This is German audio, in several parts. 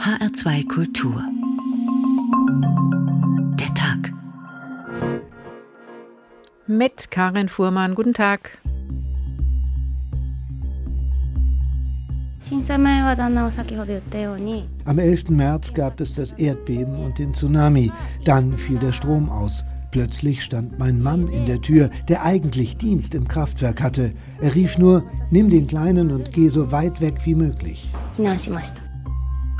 HR2 Kultur. Der Tag. Mit Karin Fuhrmann. Guten Tag. Am 11. März gab es das Erdbeben und den Tsunami. Dann fiel der Strom aus. Plötzlich stand mein Mann in der Tür, der eigentlich Dienst im Kraftwerk hatte. Er rief nur, nimm den Kleinen und geh so weit weg wie möglich.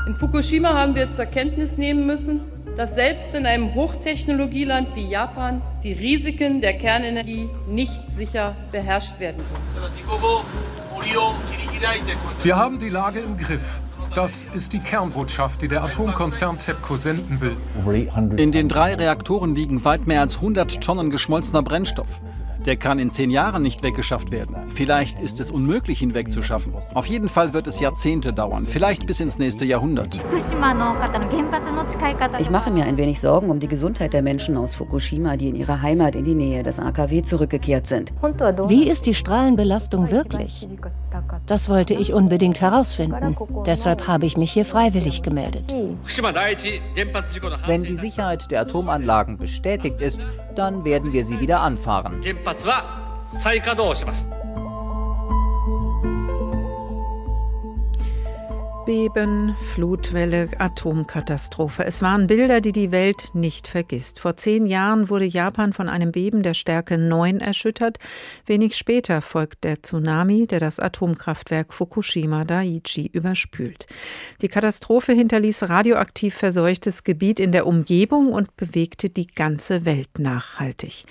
In Fukushima haben wir zur Kenntnis nehmen müssen, dass selbst in einem Hochtechnologieland wie Japan die Risiken der Kernenergie nicht sicher beherrscht werden können. Wir haben die Lage im Griff. Das ist die Kernbotschaft, die der Atomkonzern TEPCO senden will. In den drei Reaktoren liegen weit mehr als 100 Tonnen geschmolzener Brennstoff. Der kann in zehn Jahren nicht weggeschafft werden. Vielleicht ist es unmöglich, ihn wegzuschaffen. Auf jeden Fall wird es Jahrzehnte dauern, vielleicht bis ins nächste Jahrhundert. Ich mache mir ein wenig Sorgen um die Gesundheit der Menschen aus Fukushima, die in ihre Heimat in die Nähe des AKW zurückgekehrt sind. Wie ist die Strahlenbelastung wirklich? Das wollte ich unbedingt herausfinden. Deshalb habe ich mich hier freiwillig gemeldet. Wenn die Sicherheit der Atomanlagen bestätigt ist, dann werden wir sie wieder anfahren. 発は再稼働します。Erdbeben, Flutwelle, Atomkatastrophe. Es waren Bilder, die die Welt nicht vergisst. Vor zehn Jahren wurde Japan von einem Beben der Stärke 9 erschüttert. Wenig später folgt der Tsunami, der das Atomkraftwerk Fukushima Daiichi überspült. Die Katastrophe hinterließ radioaktiv verseuchtes Gebiet in der Umgebung und bewegte die ganze Welt nachhaltig.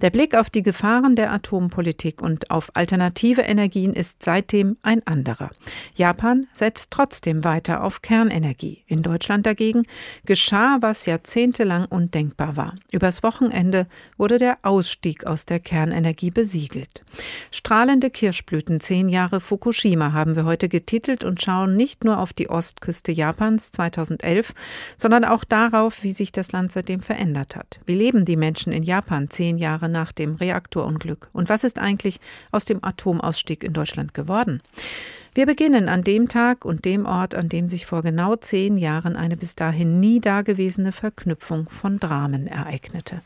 Der Blick auf die Gefahren der Atompolitik und auf alternative Energien ist seitdem ein anderer. Japan setzt trotzdem trotzdem weiter auf Kernenergie. In Deutschland dagegen geschah, was jahrzehntelang undenkbar war. Übers Wochenende wurde der Ausstieg aus der Kernenergie besiegelt. Strahlende Kirschblüten, zehn Jahre Fukushima, haben wir heute getitelt und schauen nicht nur auf die Ostküste Japans 2011, sondern auch darauf, wie sich das Land seitdem verändert hat. Wie leben die Menschen in Japan zehn Jahre nach dem Reaktorunglück? Und was ist eigentlich aus dem Atomausstieg in Deutschland geworden? Wir beginnen an dem Tag und dem Ort, an dem sich vor genau zehn Jahren eine bis dahin nie dagewesene Verknüpfung von Dramen ereignete.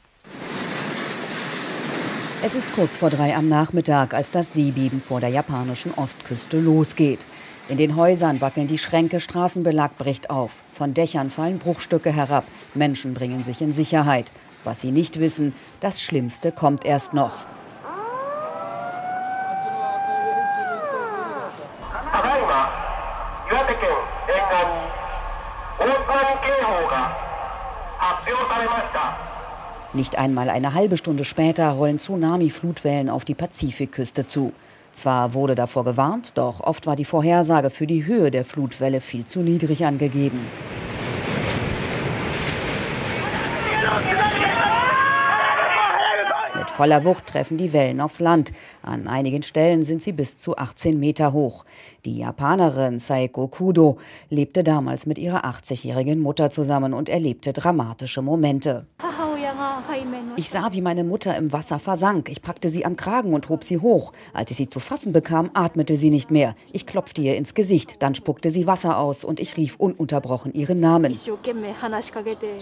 Es ist kurz vor drei am Nachmittag, als das Seebeben vor der japanischen Ostküste losgeht. In den Häusern wackeln die Schränke, Straßenbelag bricht auf. Von Dächern fallen Bruchstücke herab. Menschen bringen sich in Sicherheit. Was sie nicht wissen, das Schlimmste kommt erst noch. Nicht einmal eine halbe Stunde später rollen Tsunami-Flutwellen auf die Pazifikküste zu. Zwar wurde davor gewarnt, doch oft war die Vorhersage für die Höhe der Flutwelle viel zu niedrig angegeben. Voller Wucht treffen die Wellen aufs Land. An einigen Stellen sind sie bis zu 18 Meter hoch. Die Japanerin Saiko Kudo lebte damals mit ihrer 80-jährigen Mutter zusammen und erlebte dramatische Momente. Ich sah, wie meine Mutter im Wasser versank. Ich packte sie am Kragen und hob sie hoch. Als ich sie zu fassen bekam, atmete sie nicht mehr. Ich klopfte ihr ins Gesicht, dann spuckte sie Wasser aus und ich rief ununterbrochen ihren Namen.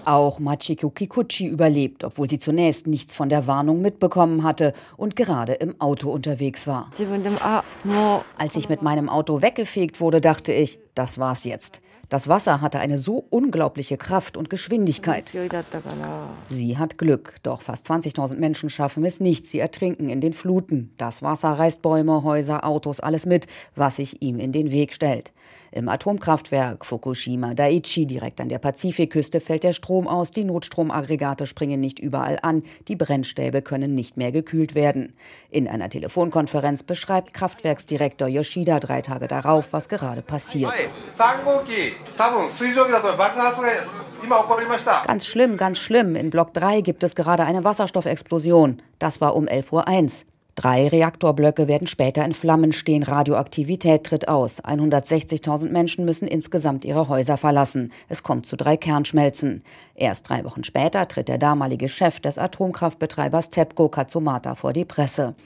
Auch Machiko Kikuchi überlebt, obwohl sie zunächst nichts von der Warnung mitbekommen hatte und gerade im Auto unterwegs war. Als ich mit meinem Auto weggefegt wurde, dachte ich, das war's jetzt. Das Wasser hatte eine so unglaubliche Kraft und Geschwindigkeit. Sie hat Glück, doch fast 20.000 Menschen schaffen es nicht. Sie ertrinken in den Fluten. Das Wasser reißt Bäume, Häuser, Autos, alles mit, was sich ihm in den Weg stellt. Im Atomkraftwerk Fukushima Daiichi direkt an der Pazifikküste fällt der Strom aus, die Notstromaggregate springen nicht überall an, die Brennstäbe können nicht mehr gekühlt werden. In einer Telefonkonferenz beschreibt Kraftwerksdirektor Yoshida drei Tage darauf, was gerade passiert. Ganz schlimm, ganz schlimm. In Block 3 gibt es gerade eine Wasserstoffexplosion. Das war um 11.01 Uhr. Drei Reaktorblöcke werden später in Flammen stehen. Radioaktivität tritt aus. 160.000 Menschen müssen insgesamt ihre Häuser verlassen. Es kommt zu drei Kernschmelzen. Erst drei Wochen später tritt der damalige Chef des Atomkraftbetreibers TEPCO Katsumata vor die Presse.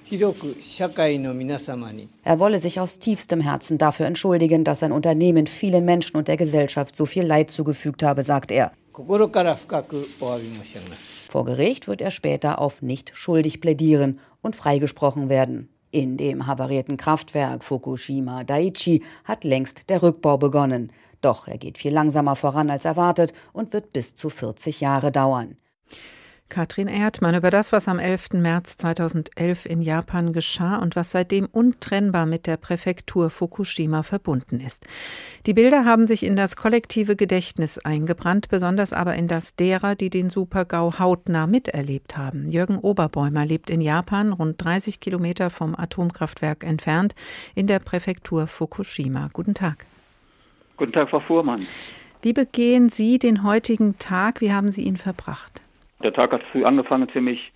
Er wolle sich aus tiefstem Herzen dafür entschuldigen, dass sein Unternehmen vielen Menschen und der Gesellschaft so viel Leid zugefügt habe, sagt er. Vor Gericht wird er später auf nicht schuldig plädieren und freigesprochen werden. In dem havarierten Kraftwerk Fukushima Daiichi hat längst der Rückbau begonnen. Doch er geht viel langsamer voran als erwartet und wird bis zu 40 Jahre dauern. Katrin Erdmann über das, was am 11. März 2011 in Japan geschah und was seitdem untrennbar mit der Präfektur Fukushima verbunden ist. Die Bilder haben sich in das kollektive Gedächtnis eingebrannt, besonders aber in das derer, die den Supergau hautnah miterlebt haben. Jürgen Oberbäumer lebt in Japan, rund 30 Kilometer vom Atomkraftwerk entfernt, in der Präfektur Fukushima. Guten Tag. Guten Tag, Frau Fuhrmann. Wie begehen Sie den heutigen Tag? Wie haben Sie ihn verbracht? Der Tag hat früh angefangen für mich.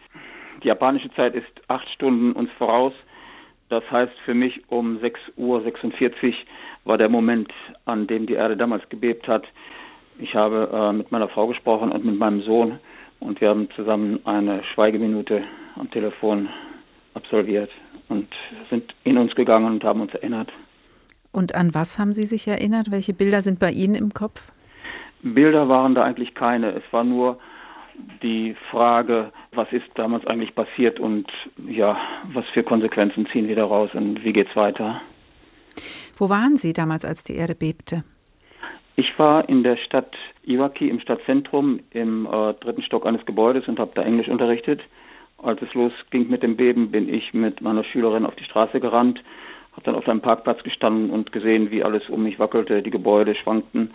Die japanische Zeit ist acht Stunden uns voraus. Das heißt für mich um 6.46 Uhr war der Moment, an dem die Erde damals gebebt hat. Ich habe äh, mit meiner Frau gesprochen und mit meinem Sohn und wir haben zusammen eine Schweigeminute am Telefon absolviert und sind in uns gegangen und haben uns erinnert. Und an was haben Sie sich erinnert? Welche Bilder sind bei Ihnen im Kopf? Bilder waren da eigentlich keine. Es war nur die Frage, was ist damals eigentlich passiert und ja, was für Konsequenzen ziehen wir daraus und wie geht's weiter? Wo waren Sie damals, als die Erde bebte? Ich war in der Stadt Iwaki im Stadtzentrum im äh, dritten Stock eines Gebäudes und habe da Englisch unterrichtet. Als es losging mit dem Beben, bin ich mit meiner Schülerin auf die Straße gerannt, habe dann auf einem Parkplatz gestanden und gesehen, wie alles um mich wackelte, die Gebäude schwankten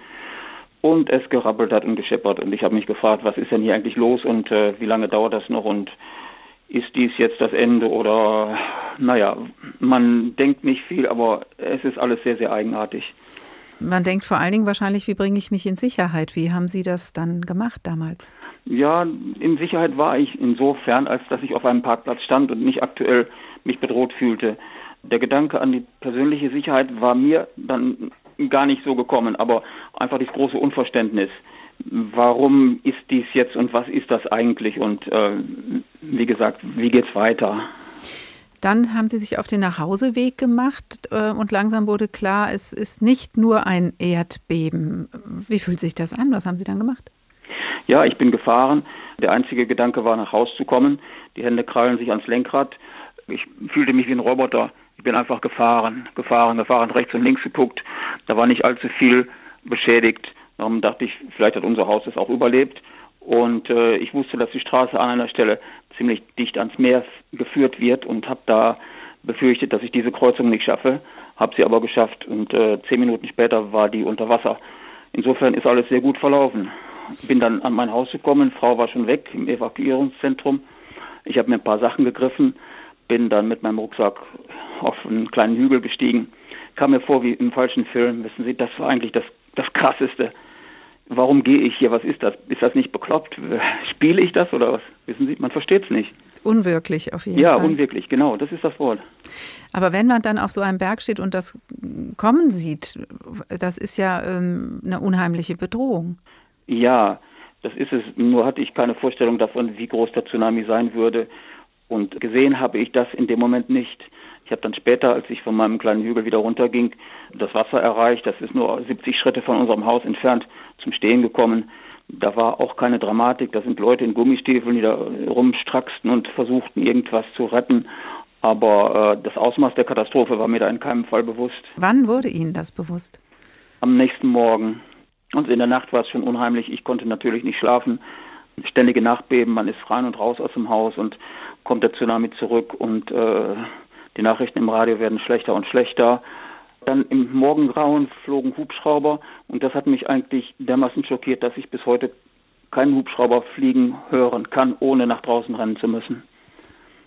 und es gerappelt hat und gescheppert. Und ich habe mich gefragt, was ist denn hier eigentlich los und äh, wie lange dauert das noch und ist dies jetzt das Ende oder naja, man denkt nicht viel, aber es ist alles sehr, sehr eigenartig. Man denkt vor allen Dingen wahrscheinlich, wie bringe ich mich in Sicherheit? Wie haben Sie das dann gemacht damals? Ja, in Sicherheit war ich insofern, als dass ich auf einem Parkplatz stand und nicht aktuell mich bedroht fühlte. Der Gedanke an die persönliche Sicherheit war mir dann gar nicht so gekommen, aber einfach das große Unverständnis. Warum ist dies jetzt und was ist das eigentlich? Und äh, wie gesagt, wie geht's weiter? Dann haben Sie sich auf den Nachhauseweg gemacht äh, und langsam wurde klar, es ist nicht nur ein Erdbeben. Wie fühlt sich das an? Was haben Sie dann gemacht? Ja, ich bin gefahren. Der einzige Gedanke war, nach Hause zu kommen. Die Hände krallen sich ans Lenkrad. Ich fühlte mich wie ein Roboter. Ich bin einfach gefahren, gefahren, gefahren, rechts und links geguckt. Da war nicht allzu viel beschädigt. Darum dachte ich, vielleicht hat unser Haus das auch überlebt. Und äh, ich wusste, dass die Straße an einer Stelle ziemlich dicht ans Meer geführt wird und habe da befürchtet, dass ich diese Kreuzung nicht schaffe. Habe sie aber geschafft und äh, zehn Minuten später war die unter Wasser. Insofern ist alles sehr gut verlaufen. Bin dann an mein Haus gekommen, Frau war schon weg im Evakuierungszentrum. Ich habe mir ein paar Sachen gegriffen, bin dann mit meinem Rucksack auf einen kleinen Hügel gestiegen. Kam mir vor wie im falschen Film. Wissen Sie, das war eigentlich das, das Krasseste. Warum gehe ich hier? Was ist das? Ist das nicht bekloppt? Spiele ich das oder was? Wissen Sie, man versteht es nicht. Unwirklich auf jeden ja, Fall. Ja, unwirklich, genau, das ist das Wort. Aber wenn man dann auf so einem Berg steht und das kommen sieht, das ist ja ähm, eine unheimliche Bedrohung. Ja, das ist es. Nur hatte ich keine Vorstellung davon, wie groß der Tsunami sein würde. Und gesehen habe ich das in dem Moment nicht. Ich habe dann später, als ich von meinem kleinen Hügel wieder runterging, das Wasser erreicht. Das ist nur 70 Schritte von unserem Haus entfernt zum Stehen gekommen. Da war auch keine Dramatik. Da sind Leute in Gummistiefeln, die da rumstraxten und versuchten, irgendwas zu retten. Aber äh, das Ausmaß der Katastrophe war mir da in keinem Fall bewusst. Wann wurde Ihnen das bewusst? Am nächsten Morgen. Und in der Nacht war es schon unheimlich. Ich konnte natürlich nicht schlafen. Ständige Nachbeben, man ist rein und raus aus dem Haus und kommt der Tsunami zurück und äh, die Nachrichten im Radio werden schlechter und schlechter. Dann im Morgengrauen flogen Hubschrauber und das hat mich eigentlich dermaßen schockiert, dass ich bis heute keinen Hubschrauber fliegen hören kann, ohne nach draußen rennen zu müssen.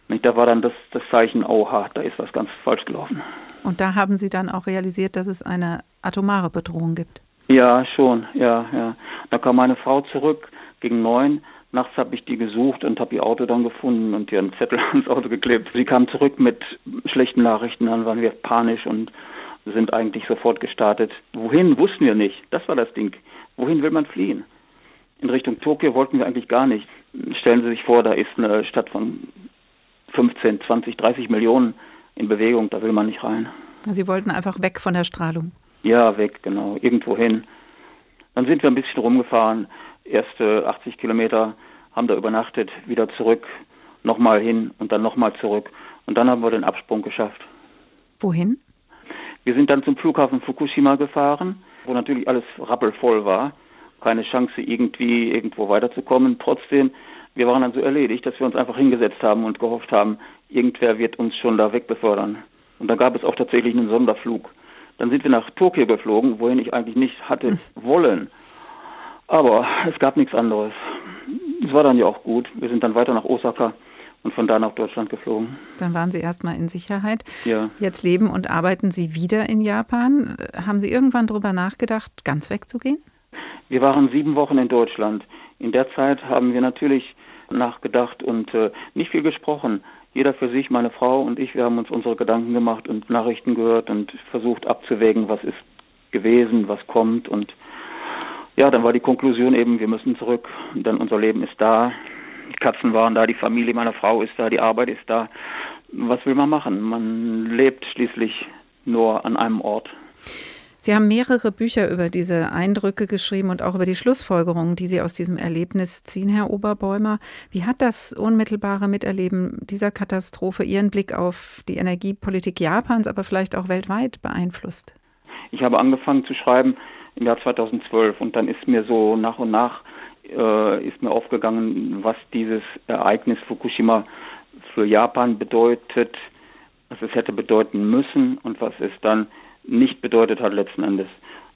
Und da war dann das, das Zeichen, oha, da ist was ganz falsch gelaufen. Und da haben Sie dann auch realisiert, dass es eine atomare Bedrohung gibt? Ja, schon, ja, ja. Da kam meine Frau zurück gegen neun Nachts habe ich die gesucht und habe ihr Auto dann gefunden und ihr einen Zettel ans Auto geklebt. Sie kam zurück mit schlechten Nachrichten, dann waren wir panisch und sind eigentlich sofort gestartet. Wohin, wussten wir nicht. Das war das Ding. Wohin will man fliehen? In Richtung Tokio wollten wir eigentlich gar nicht. Stellen Sie sich vor, da ist eine Stadt von 15, 20, 30 Millionen in Bewegung, da will man nicht rein. Sie wollten einfach weg von der Strahlung. Ja, weg, genau, irgendwo hin. Dann sind wir ein bisschen rumgefahren, erste 80 Kilometer, haben da übernachtet, wieder zurück, nochmal hin und dann nochmal zurück. Und dann haben wir den Absprung geschafft. Wohin? Wir sind dann zum Flughafen Fukushima gefahren, wo natürlich alles rappelvoll war. Keine Chance, irgendwie irgendwo weiterzukommen. Trotzdem, wir waren dann so erledigt, dass wir uns einfach hingesetzt haben und gehofft haben, irgendwer wird uns schon da wegbefördern. Und da gab es auch tatsächlich einen Sonderflug. Dann sind wir nach Tokio geflogen, wohin ich eigentlich nicht hatte hm. wollen. Aber es gab nichts anderes. Es war dann ja auch gut. Wir sind dann weiter nach Osaka und von da nach Deutschland geflogen. Dann waren Sie erstmal in Sicherheit. Ja. Jetzt leben und arbeiten Sie wieder in Japan. Haben Sie irgendwann darüber nachgedacht, ganz wegzugehen? Wir waren sieben Wochen in Deutschland. In der Zeit haben wir natürlich nachgedacht und äh, nicht viel gesprochen. Jeder für sich, meine Frau und ich, wir haben uns unsere Gedanken gemacht und Nachrichten gehört und versucht abzuwägen, was ist gewesen, was kommt und ja, dann war die Konklusion eben, wir müssen zurück, denn unser Leben ist da, die Katzen waren da, die Familie meiner Frau ist da, die Arbeit ist da. Was will man machen? Man lebt schließlich nur an einem Ort. Sie haben mehrere Bücher über diese Eindrücke geschrieben und auch über die Schlussfolgerungen, die Sie aus diesem Erlebnis ziehen, Herr Oberbäumer. Wie hat das unmittelbare Miterleben dieser Katastrophe Ihren Blick auf die Energiepolitik Japans, aber vielleicht auch weltweit beeinflusst? Ich habe angefangen zu schreiben im Jahr 2012 und dann ist mir so nach und nach äh, ist mir aufgegangen, was dieses Ereignis Fukushima für Japan bedeutet, was es hätte bedeuten müssen und was es dann nicht bedeutet hat letzten Endes.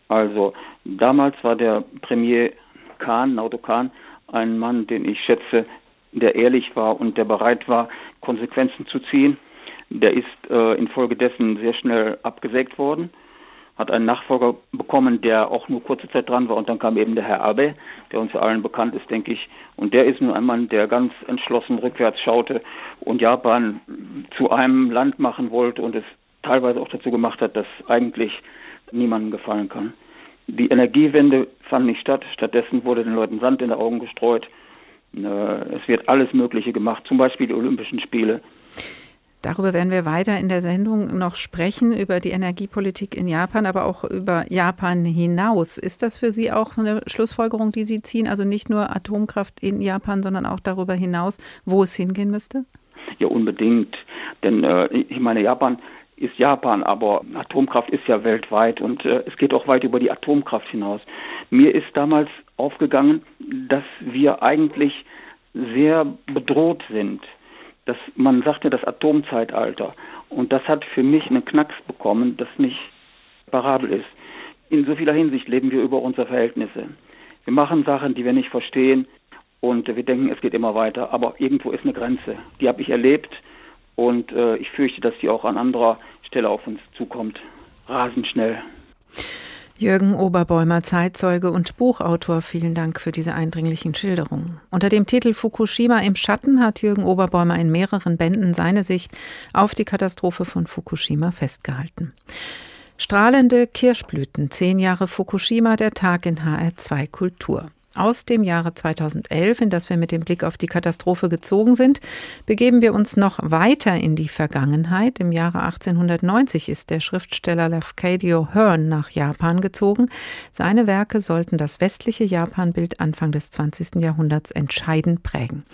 Also damals war der Premier Khan, Naoto Khan, ein Mann, den ich schätze, der ehrlich war und der bereit war, Konsequenzen zu ziehen. Der ist äh, infolgedessen sehr schnell abgesägt worden hat einen Nachfolger bekommen, der auch nur kurze Zeit dran war und dann kam eben der Herr Abe, der uns allen bekannt ist, denke ich. Und der ist nun ein Mann, der ganz entschlossen rückwärts schaute und Japan zu einem Land machen wollte und es teilweise auch dazu gemacht hat, dass eigentlich niemandem gefallen kann. Die Energiewende fand nicht statt. Stattdessen wurde den Leuten Sand in die Augen gestreut. Äh, es wird alles Mögliche gemacht, zum Beispiel die Olympischen Spiele. Darüber werden wir weiter in der Sendung noch sprechen, über die Energiepolitik in Japan, aber auch über Japan hinaus. Ist das für Sie auch eine Schlussfolgerung, die Sie ziehen? Also nicht nur Atomkraft in Japan, sondern auch darüber hinaus, wo es hingehen müsste? Ja, unbedingt. Denn äh, ich meine, Japan ist Japan, aber Atomkraft ist ja weltweit und äh, es geht auch weit über die Atomkraft hinaus. Mir ist damals aufgegangen, dass wir eigentlich sehr bedroht sind das, man sagt ja das Atomzeitalter. Und das hat für mich einen Knacks bekommen, das nicht parabel ist. In so vieler Hinsicht leben wir über unsere Verhältnisse. Wir machen Sachen, die wir nicht verstehen und wir denken, es geht immer weiter. Aber irgendwo ist eine Grenze. Die habe ich erlebt und äh, ich fürchte, dass die auch an anderer Stelle auf uns zukommt. Rasend schnell. Jürgen Oberbäumer, Zeitzeuge und Buchautor, vielen Dank für diese eindringlichen Schilderungen. Unter dem Titel Fukushima im Schatten hat Jürgen Oberbäumer in mehreren Bänden seine Sicht auf die Katastrophe von Fukushima festgehalten. Strahlende Kirschblüten, zehn Jahre Fukushima, der Tag in HR2 Kultur. Aus dem Jahre 2011, in das wir mit dem Blick auf die Katastrophe gezogen sind, begeben wir uns noch weiter in die Vergangenheit. Im Jahre 1890 ist der Schriftsteller Lafcadio Hearn nach Japan gezogen. Seine Werke sollten das westliche Japanbild Anfang des 20. Jahrhunderts entscheidend prägen.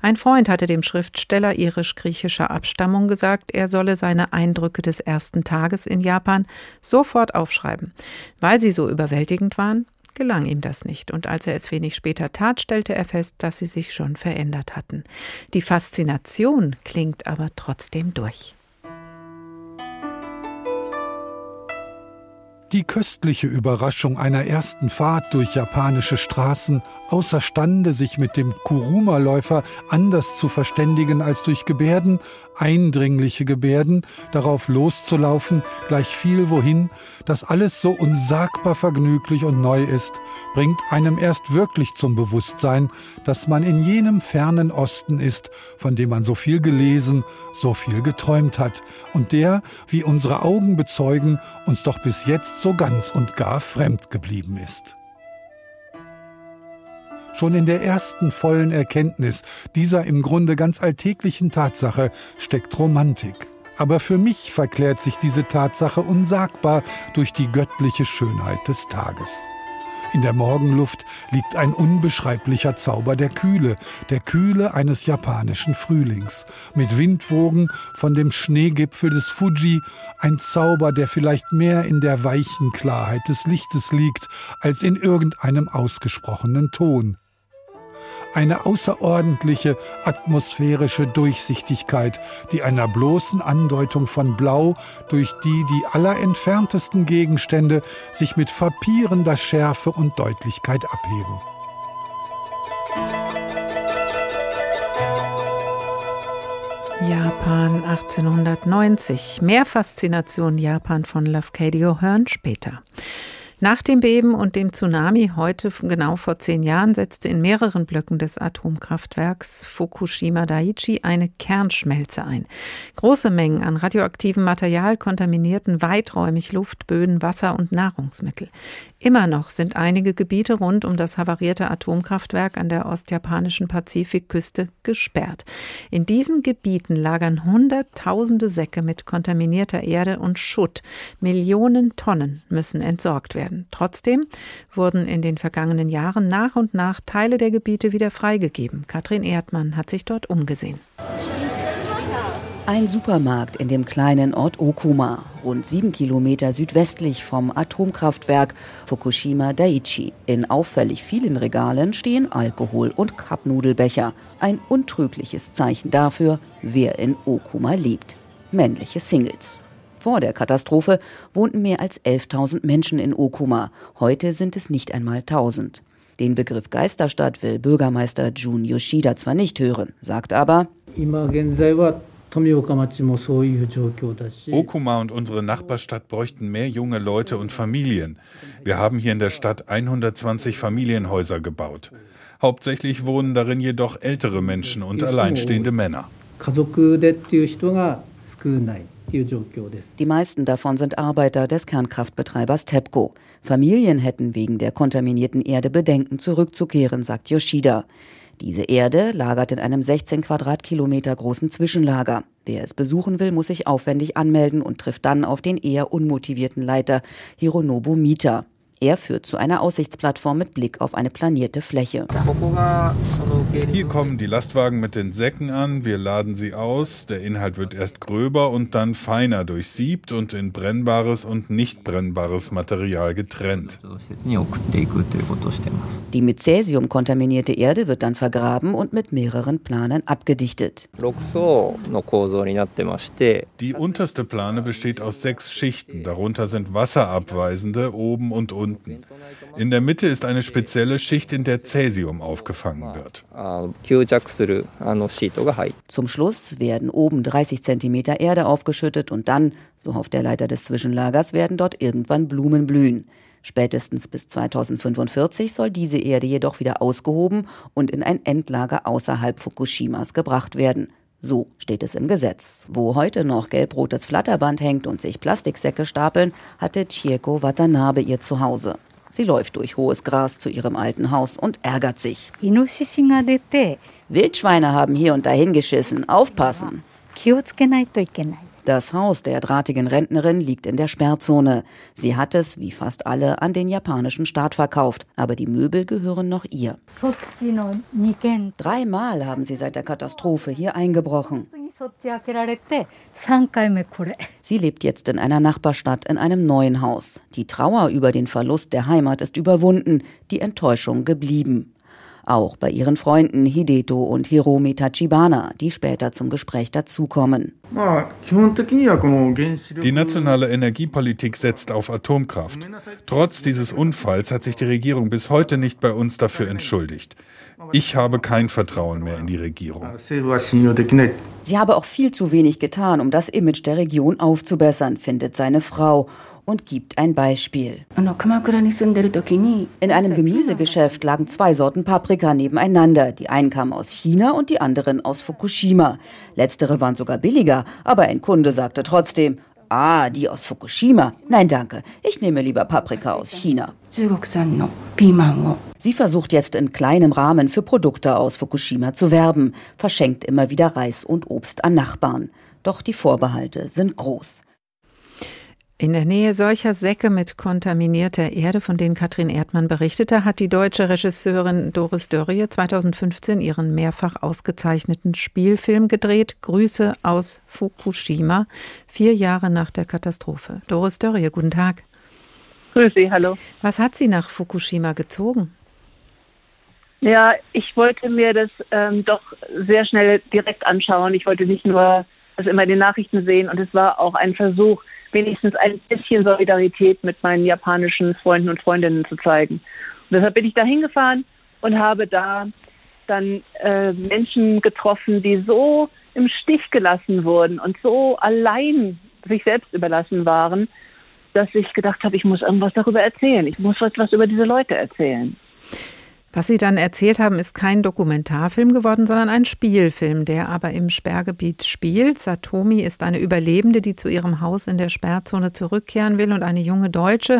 Ein Freund hatte dem Schriftsteller irisch-griechischer Abstammung gesagt, er solle seine Eindrücke des ersten Tages in Japan sofort aufschreiben. Weil sie so überwältigend waren, gelang ihm das nicht, und als er es wenig später tat, stellte er fest, dass sie sich schon verändert hatten. Die Faszination klingt aber trotzdem durch. Die köstliche Überraschung einer ersten Fahrt durch japanische Straßen, außerstande sich mit dem Kuruma-Läufer anders zu verständigen als durch Gebärden, eindringliche Gebärden, darauf loszulaufen, gleich viel wohin, dass alles so unsagbar vergnüglich und neu ist, bringt einem erst wirklich zum Bewusstsein, dass man in jenem fernen Osten ist, von dem man so viel gelesen, so viel geträumt hat und der, wie unsere Augen bezeugen, uns doch bis jetzt so ganz und gar fremd geblieben ist. Schon in der ersten vollen Erkenntnis dieser im Grunde ganz alltäglichen Tatsache steckt Romantik. Aber für mich verklärt sich diese Tatsache unsagbar durch die göttliche Schönheit des Tages. In der Morgenluft liegt ein unbeschreiblicher Zauber der Kühle, der Kühle eines japanischen Frühlings, mit Windwogen von dem Schneegipfel des Fuji, ein Zauber, der vielleicht mehr in der weichen Klarheit des Lichtes liegt, als in irgendeinem ausgesprochenen Ton eine außerordentliche atmosphärische Durchsichtigkeit, die einer bloßen Andeutung von Blau, durch die die allerentferntesten Gegenstände sich mit frappierender Schärfe und Deutlichkeit abheben. Japan 1890. Mehr Faszination Japan von Lafcadio hören später. Nach dem Beben und dem Tsunami heute, genau vor zehn Jahren, setzte in mehreren Blöcken des Atomkraftwerks Fukushima Daiichi eine Kernschmelze ein. Große Mengen an radioaktivem Material kontaminierten weiträumig Luft, Böden, Wasser und Nahrungsmittel. Immer noch sind einige Gebiete rund um das havarierte Atomkraftwerk an der ostjapanischen Pazifikküste gesperrt. In diesen Gebieten lagern Hunderttausende Säcke mit kontaminierter Erde und Schutt. Millionen Tonnen müssen entsorgt werden. Trotzdem wurden in den vergangenen Jahren nach und nach Teile der Gebiete wieder freigegeben. Katrin Erdmann hat sich dort umgesehen. Ein Supermarkt in dem kleinen Ort Okuma, rund sieben Kilometer südwestlich vom Atomkraftwerk Fukushima Daiichi. In auffällig vielen Regalen stehen Alkohol- und Cupnudelbecher. Ein untrügliches Zeichen dafür, wer in Okuma lebt. Männliche Singles. Vor der Katastrophe wohnten mehr als 11.000 Menschen in Okuma. Heute sind es nicht einmal 1.000. Den Begriff Geisterstadt will Bürgermeister Jun Yoshida zwar nicht hören, sagt aber, Okuma und unsere Nachbarstadt bräuchten mehr junge Leute und Familien. Wir haben hier in der Stadt 120 Familienhäuser gebaut. Hauptsächlich wohnen darin jedoch ältere Menschen und alleinstehende Männer. Die meisten davon sind Arbeiter des Kernkraftbetreibers TEPCO. Familien hätten wegen der kontaminierten Erde Bedenken, zurückzukehren, sagt Yoshida. Diese Erde lagert in einem 16 Quadratkilometer großen Zwischenlager. Wer es besuchen will, muss sich aufwendig anmelden und trifft dann auf den eher unmotivierten Leiter Hironobu Mita. Er führt zu einer Aussichtsplattform mit Blick auf eine planierte Fläche. Hier kommen die Lastwagen mit den Säcken an, wir laden sie aus, der Inhalt wird erst gröber und dann feiner durchsiebt und in brennbares und nicht brennbares Material getrennt. Die mit Cäsium kontaminierte Erde wird dann vergraben und mit mehreren Planen abgedichtet. Die unterste Plane besteht aus sechs Schichten, darunter sind wasserabweisende oben und unten unten. In der Mitte ist eine spezielle Schicht, in der Cäsium aufgefangen wird. Zum Schluss werden oben 30 cm Erde aufgeschüttet und dann, so hofft der Leiter des Zwischenlagers, werden dort irgendwann Blumen blühen. Spätestens bis 2045 soll diese Erde jedoch wieder ausgehoben und in ein Endlager außerhalb Fukushimas gebracht werden. So steht es im Gesetz. Wo heute noch gelb-rotes Flatterband hängt und sich Plastiksäcke stapeln, hatte Chieko Watanabe ihr Zuhause. Sie läuft durch hohes Gras zu ihrem alten Haus und ärgert sich. Wildschweine haben hier und dahin geschissen. Aufpassen. Das Haus der drahtigen Rentnerin liegt in der Sperrzone. Sie hat es, wie fast alle, an den japanischen Staat verkauft. Aber die Möbel gehören noch ihr. Dreimal haben sie seit der Katastrophe hier eingebrochen. Sie lebt jetzt in einer Nachbarstadt in einem neuen Haus. Die Trauer über den Verlust der Heimat ist überwunden, die Enttäuschung geblieben. Auch bei ihren Freunden Hideto und Hiromi Tachibana, die später zum Gespräch dazukommen. Die nationale Energiepolitik setzt auf Atomkraft. Trotz dieses Unfalls hat sich die Regierung bis heute nicht bei uns dafür entschuldigt. Ich habe kein Vertrauen mehr in die Regierung. Sie habe auch viel zu wenig getan, um das Image der Region aufzubessern, findet seine Frau und gibt ein Beispiel. In einem Gemüsegeschäft lagen zwei Sorten Paprika nebeneinander. Die einen kamen aus China und die anderen aus Fukushima. Letztere waren sogar billiger, aber ein Kunde sagte trotzdem, Ah, die aus Fukushima. Nein, danke. Ich nehme lieber Paprika aus China. Sie versucht jetzt in kleinem Rahmen für Produkte aus Fukushima zu werben, verschenkt immer wieder Reis und Obst an Nachbarn. Doch die Vorbehalte sind groß. In der Nähe solcher Säcke mit kontaminierter Erde, von denen Katrin Erdmann berichtete, hat die deutsche Regisseurin Doris Dörrie 2015 ihren mehrfach ausgezeichneten Spielfilm gedreht, Grüße aus Fukushima, vier Jahre nach der Katastrophe. Doris Dörrie, guten Tag. Grüß Sie, hallo. Was hat Sie nach Fukushima gezogen? Ja, ich wollte mir das ähm, doch sehr schnell direkt anschauen. Ich wollte nicht nur das immer in den Nachrichten sehen und es war auch ein Versuch, wenigstens ein bisschen Solidarität mit meinen japanischen Freunden und Freundinnen zu zeigen. Und deshalb bin ich da hingefahren und habe da dann äh, Menschen getroffen, die so im Stich gelassen wurden und so allein sich selbst überlassen waren, dass ich gedacht habe, ich muss irgendwas darüber erzählen. Ich muss was über diese Leute erzählen. Was Sie dann erzählt haben, ist kein Dokumentarfilm geworden, sondern ein Spielfilm, der aber im Sperrgebiet spielt. Satomi ist eine Überlebende, die zu ihrem Haus in der Sperrzone zurückkehren will und eine junge Deutsche,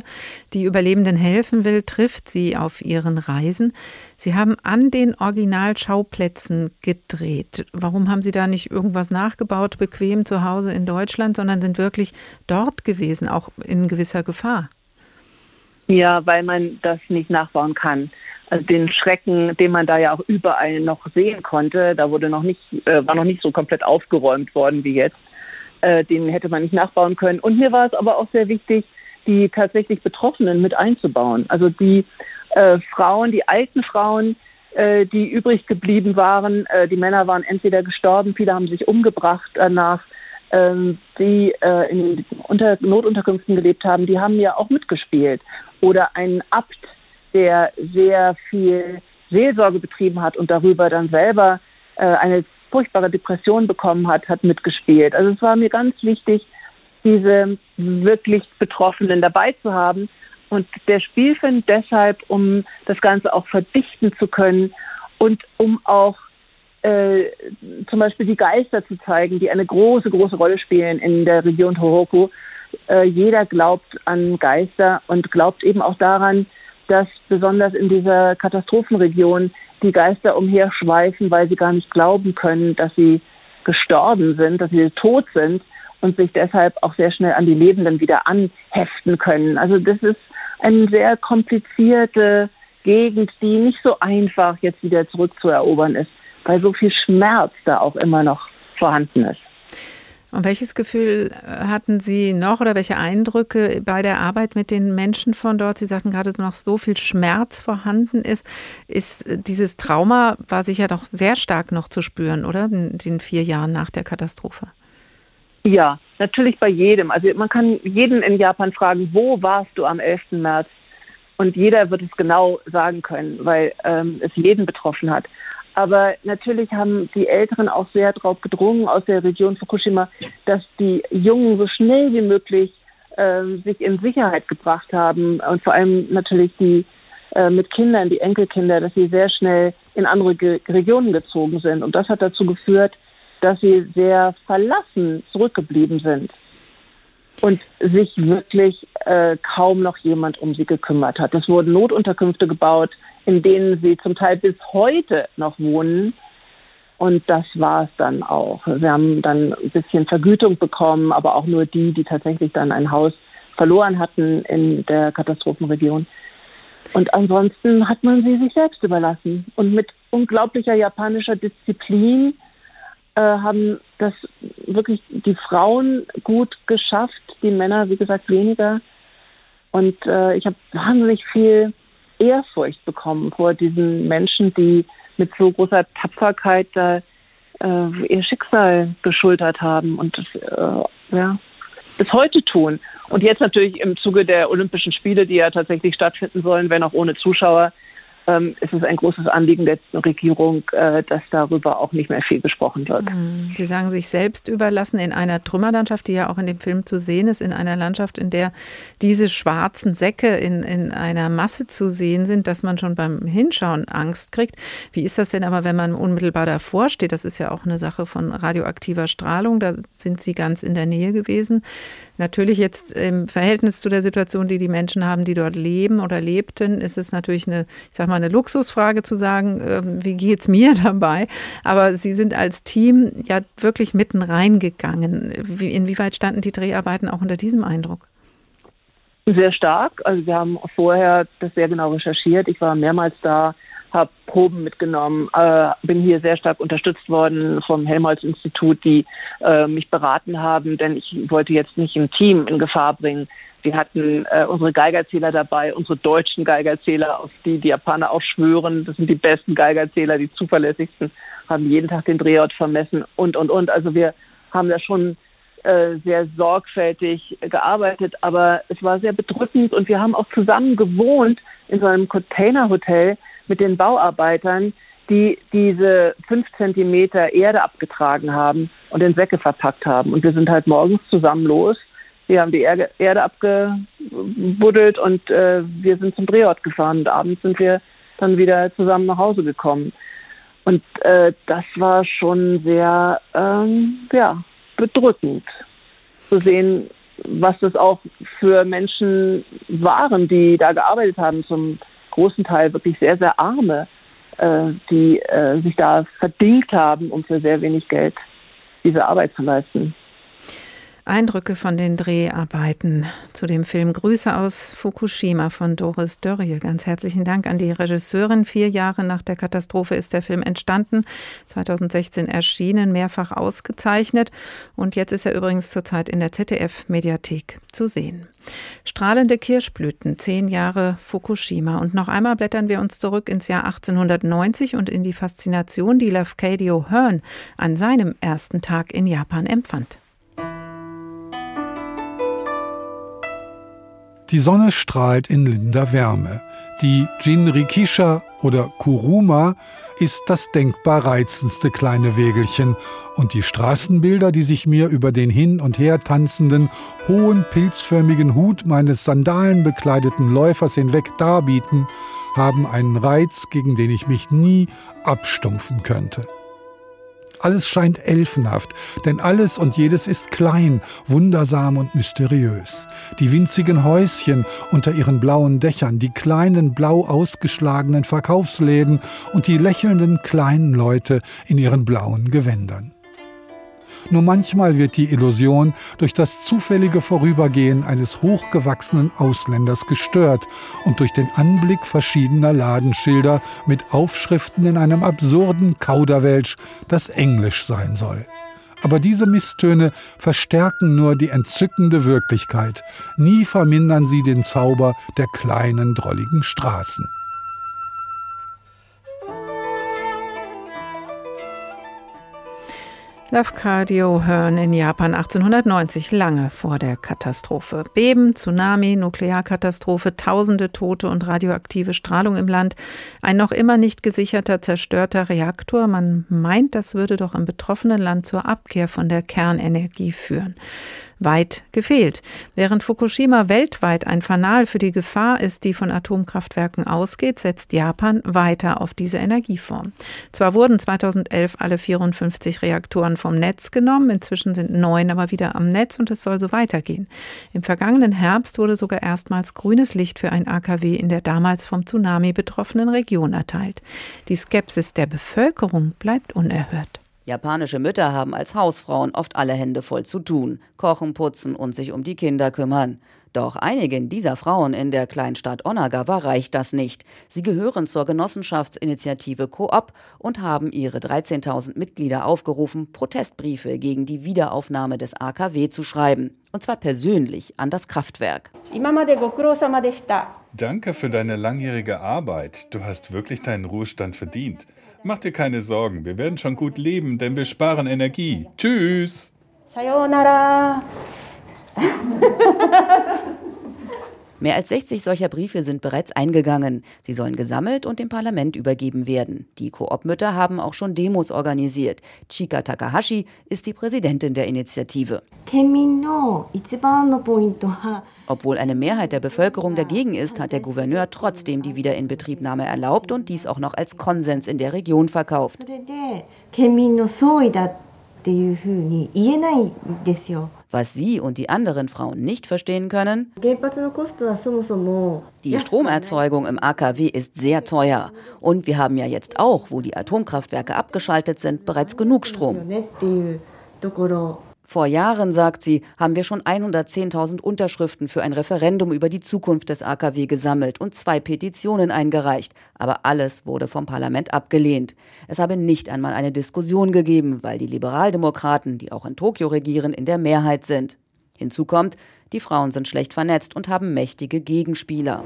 die Überlebenden helfen will, trifft sie auf ihren Reisen. Sie haben an den Originalschauplätzen gedreht. Warum haben Sie da nicht irgendwas nachgebaut, bequem zu Hause in Deutschland, sondern sind wirklich dort gewesen, auch in gewisser Gefahr? Ja, weil man das nicht nachbauen kann. Den Schrecken, den man da ja auch überall noch sehen konnte, da wurde noch nicht, äh, war noch nicht so komplett aufgeräumt worden wie jetzt. Äh, den hätte man nicht nachbauen können. Und mir war es aber auch sehr wichtig, die tatsächlich Betroffenen mit einzubauen. Also die äh, Frauen, die alten Frauen, äh, die übrig geblieben waren, äh, die Männer waren entweder gestorben, viele haben sich umgebracht danach, ähm, die äh, in Unter Notunterkünften gelebt haben, die haben ja auch mitgespielt. Oder ein Abt, der sehr viel Seelsorge betrieben hat und darüber dann selber äh, eine furchtbare Depression bekommen hat, hat mitgespielt. Also es war mir ganz wichtig, diese wirklich Betroffenen dabei zu haben. Und der Spielfilm deshalb, um das Ganze auch verdichten zu können und um auch äh, zum Beispiel die Geister zu zeigen, die eine große, große Rolle spielen in der Region Tohoku. Äh, jeder glaubt an Geister und glaubt eben auch daran, dass besonders in dieser Katastrophenregion die Geister umherschweifen, weil sie gar nicht glauben können, dass sie gestorben sind, dass sie tot sind und sich deshalb auch sehr schnell an die Lebenden wieder anheften können. Also das ist eine sehr komplizierte Gegend, die nicht so einfach jetzt wieder zurückzuerobern ist, weil so viel Schmerz da auch immer noch vorhanden ist. Und welches Gefühl hatten Sie noch oder welche Eindrücke bei der Arbeit mit den Menschen von dort? Sie sagten gerade, noch so viel Schmerz vorhanden ist. Ist dieses Trauma war sicher doch sehr stark noch zu spüren, oder? In den vier Jahren nach der Katastrophe. Ja, natürlich bei jedem. Also man kann jeden in Japan fragen, wo warst du am 11. März? Und jeder wird es genau sagen können, weil ähm, es jeden betroffen hat. Aber natürlich haben die Älteren auch sehr darauf gedrungen aus der Region Fukushima, dass die Jungen so schnell wie möglich äh, sich in Sicherheit gebracht haben und vor allem natürlich die äh, mit Kindern, die Enkelkinder, dass sie sehr schnell in andere Ge Regionen gezogen sind. Und das hat dazu geführt, dass sie sehr verlassen zurückgeblieben sind und sich wirklich äh, kaum noch jemand um sie gekümmert hat. Es wurden Notunterkünfte gebaut, in denen sie zum Teil bis heute noch wohnen. Und das war es dann auch. Sie haben dann ein bisschen Vergütung bekommen, aber auch nur die, die tatsächlich dann ein Haus verloren hatten in der Katastrophenregion. Und ansonsten hat man sie sich selbst überlassen. Und mit unglaublicher japanischer Disziplin äh, haben das wirklich die Frauen gut geschafft, die Männer, wie gesagt, weniger. Und äh, ich habe wahnsinnig viel Ehrfurcht bekommen vor diesen Menschen, die mit so großer Tapferkeit da äh, ihr Schicksal geschultert haben und das, äh, ja, bis heute tun. Und jetzt natürlich im Zuge der Olympischen Spiele, die ja tatsächlich stattfinden sollen, wenn auch ohne Zuschauer, ähm, ist es ein großes Anliegen der Regierung, äh, dass darüber auch nicht mehr viel gesprochen wird. Hm. Sie sagen sich selbst überlassen in einer Trümmerlandschaft, die ja auch in dem Film zu sehen ist, in einer Landschaft, in der diese schwarzen Säcke in, in einer Masse zu sehen sind, dass man schon beim Hinschauen Angst kriegt. Wie ist das denn aber, wenn man unmittelbar davor steht? Das ist ja auch eine Sache von radioaktiver Strahlung. Da sind Sie ganz in der Nähe gewesen. Natürlich jetzt im Verhältnis zu der Situation, die die Menschen haben, die dort leben oder lebten, ist es natürlich eine, ich sag mal, eine Luxusfrage zu sagen, ähm, wie geht's mir dabei? Aber Sie sind als Team ja wirklich mitten reingegangen. inwieweit standen die Dreharbeiten auch unter diesem Eindruck? Sehr stark. Also wir haben vorher das sehr genau recherchiert. Ich war mehrmals da habe Proben mitgenommen, äh, bin hier sehr stark unterstützt worden vom Helmholtz-Institut, die äh, mich beraten haben, denn ich wollte jetzt nicht ein Team in Gefahr bringen. Wir hatten äh, unsere Geigerzähler dabei, unsere deutschen Geigerzähler, auf die die Japaner auch schwören. Das sind die besten Geigerzähler, die zuverlässigsten, haben jeden Tag den Drehort vermessen und, und, und. Also wir haben da schon äh, sehr sorgfältig gearbeitet, aber es war sehr bedrückend und wir haben auch zusammen gewohnt in so einem Containerhotel mit den Bauarbeitern, die diese fünf Zentimeter Erde abgetragen haben und in Säcke verpackt haben. Und wir sind halt morgens zusammen los. Wir haben die Erde, abgebuddelt und äh, wir sind zum Drehort gefahren. Und abends sind wir dann wieder zusammen nach Hause gekommen. Und äh, das war schon sehr ähm, ja, bedrückend zu sehen, was das auch für Menschen waren, die da gearbeitet haben zum großen Teil wirklich sehr, sehr arme, äh, die äh, sich da verdingt haben, um für sehr wenig Geld diese Arbeit zu leisten. Eindrücke von den Dreharbeiten zu dem Film Grüße aus Fukushima von Doris Dörrie. Ganz herzlichen Dank an die Regisseurin. Vier Jahre nach der Katastrophe ist der Film entstanden, 2016 erschienen, mehrfach ausgezeichnet und jetzt ist er übrigens zurzeit in der ZDF-Mediathek zu sehen. Strahlende Kirschblüten, zehn Jahre Fukushima. Und noch einmal blättern wir uns zurück ins Jahr 1890 und in die Faszination, die Lafcadio Hearn an seinem ersten Tag in Japan empfand. Die Sonne strahlt in linder Wärme. Die Jinrikisha oder Kuruma ist das denkbar reizendste kleine Wägelchen und die Straßenbilder, die sich mir über den hin und her tanzenden, hohen, pilzförmigen Hut meines sandalenbekleideten Läufers hinweg darbieten, haben einen Reiz, gegen den ich mich nie abstumpfen könnte. Alles scheint elfenhaft, denn alles und jedes ist klein, wundersam und mysteriös. Die winzigen Häuschen unter ihren blauen Dächern, die kleinen blau ausgeschlagenen Verkaufsläden und die lächelnden kleinen Leute in ihren blauen Gewändern. Nur manchmal wird die Illusion durch das zufällige Vorübergehen eines hochgewachsenen Ausländers gestört und durch den Anblick verschiedener Ladenschilder mit Aufschriften in einem absurden Kauderwelsch, das Englisch sein soll. Aber diese Misstöne verstärken nur die entzückende Wirklichkeit, nie vermindern sie den Zauber der kleinen, drolligen Straßen. Lafcadio Hearn in Japan 1890, lange vor der Katastrophe. Beben, Tsunami, Nuklearkatastrophe, tausende Tote und radioaktive Strahlung im Land. Ein noch immer nicht gesicherter, zerstörter Reaktor. Man meint, das würde doch im betroffenen Land zur Abkehr von der Kernenergie führen weit gefehlt. Während Fukushima weltweit ein Fanal für die Gefahr ist, die von Atomkraftwerken ausgeht, setzt Japan weiter auf diese Energieform. Zwar wurden 2011 alle 54 Reaktoren vom Netz genommen, inzwischen sind neun aber wieder am Netz und es soll so weitergehen. Im vergangenen Herbst wurde sogar erstmals grünes Licht für ein AKW in der damals vom Tsunami betroffenen Region erteilt. Die Skepsis der Bevölkerung bleibt unerhört. Japanische Mütter haben als Hausfrauen oft alle Hände voll zu tun, kochen, putzen und sich um die Kinder kümmern. Doch einigen dieser Frauen in der Kleinstadt Onagawa reicht das nicht. Sie gehören zur Genossenschaftsinitiative Coop und haben ihre 13.000 Mitglieder aufgerufen, Protestbriefe gegen die Wiederaufnahme des AKW zu schreiben. Und zwar persönlich an das Kraftwerk. Danke für deine langjährige Arbeit. Du hast wirklich deinen Ruhestand verdient. Mach dir keine Sorgen, wir werden schon gut leben, denn wir sparen Energie. Tschüss. Sayonara. Mehr als 60 solcher Briefe sind bereits eingegangen. Sie sollen gesammelt und dem Parlament übergeben werden. Die Koop-Mütter haben auch schon Demos organisiert. Chika Takahashi ist die Präsidentin der Initiative. Obwohl eine Mehrheit der Bevölkerung dagegen ist, hat der Gouverneur trotzdem die Wiederinbetriebnahme erlaubt und dies auch noch als Konsens in der Region verkauft. Was Sie und die anderen Frauen nicht verstehen können, die Stromerzeugung im AKW ist sehr teuer. Und wir haben ja jetzt auch, wo die Atomkraftwerke abgeschaltet sind, bereits genug Strom. Vor Jahren, sagt sie, haben wir schon 110.000 Unterschriften für ein Referendum über die Zukunft des AKW gesammelt und zwei Petitionen eingereicht. Aber alles wurde vom Parlament abgelehnt. Es habe nicht einmal eine Diskussion gegeben, weil die Liberaldemokraten, die auch in Tokio regieren, in der Mehrheit sind. Hinzu kommt, die Frauen sind schlecht vernetzt und haben mächtige Gegenspieler.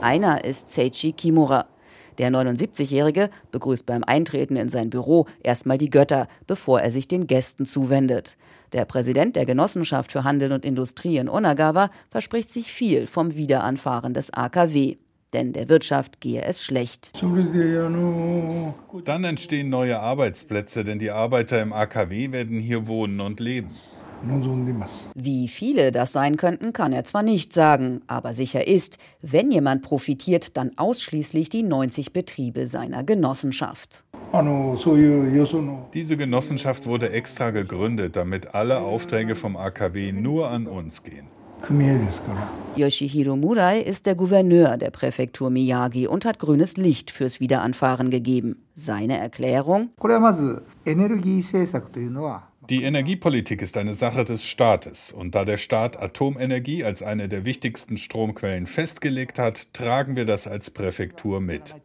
Einer ist Seichi Kimura. Der 79-Jährige begrüßt beim Eintreten in sein Büro erstmal die Götter, bevor er sich den Gästen zuwendet. Der Präsident der Genossenschaft für Handel und Industrie in Onagawa verspricht sich viel vom Wiederanfahren des AKW. Denn der Wirtschaft gehe es schlecht. Dann entstehen neue Arbeitsplätze, denn die Arbeiter im AKW werden hier wohnen und leben. Wie viele das sein könnten, kann er zwar nicht sagen, aber sicher ist, wenn jemand profitiert, dann ausschließlich die 90 Betriebe seiner Genossenschaft. Diese Genossenschaft wurde extra gegründet, damit alle Aufträge vom AKW nur an uns gehen. Yoshihiro Murai ist der Gouverneur der Präfektur Miyagi und hat grünes Licht fürs Wiederanfahren gegeben. Seine Erklärung? Die Energiepolitik ist eine Sache des Staates und da der Staat Atomenergie als eine der wichtigsten Stromquellen festgelegt hat, tragen wir das als Präfektur mit.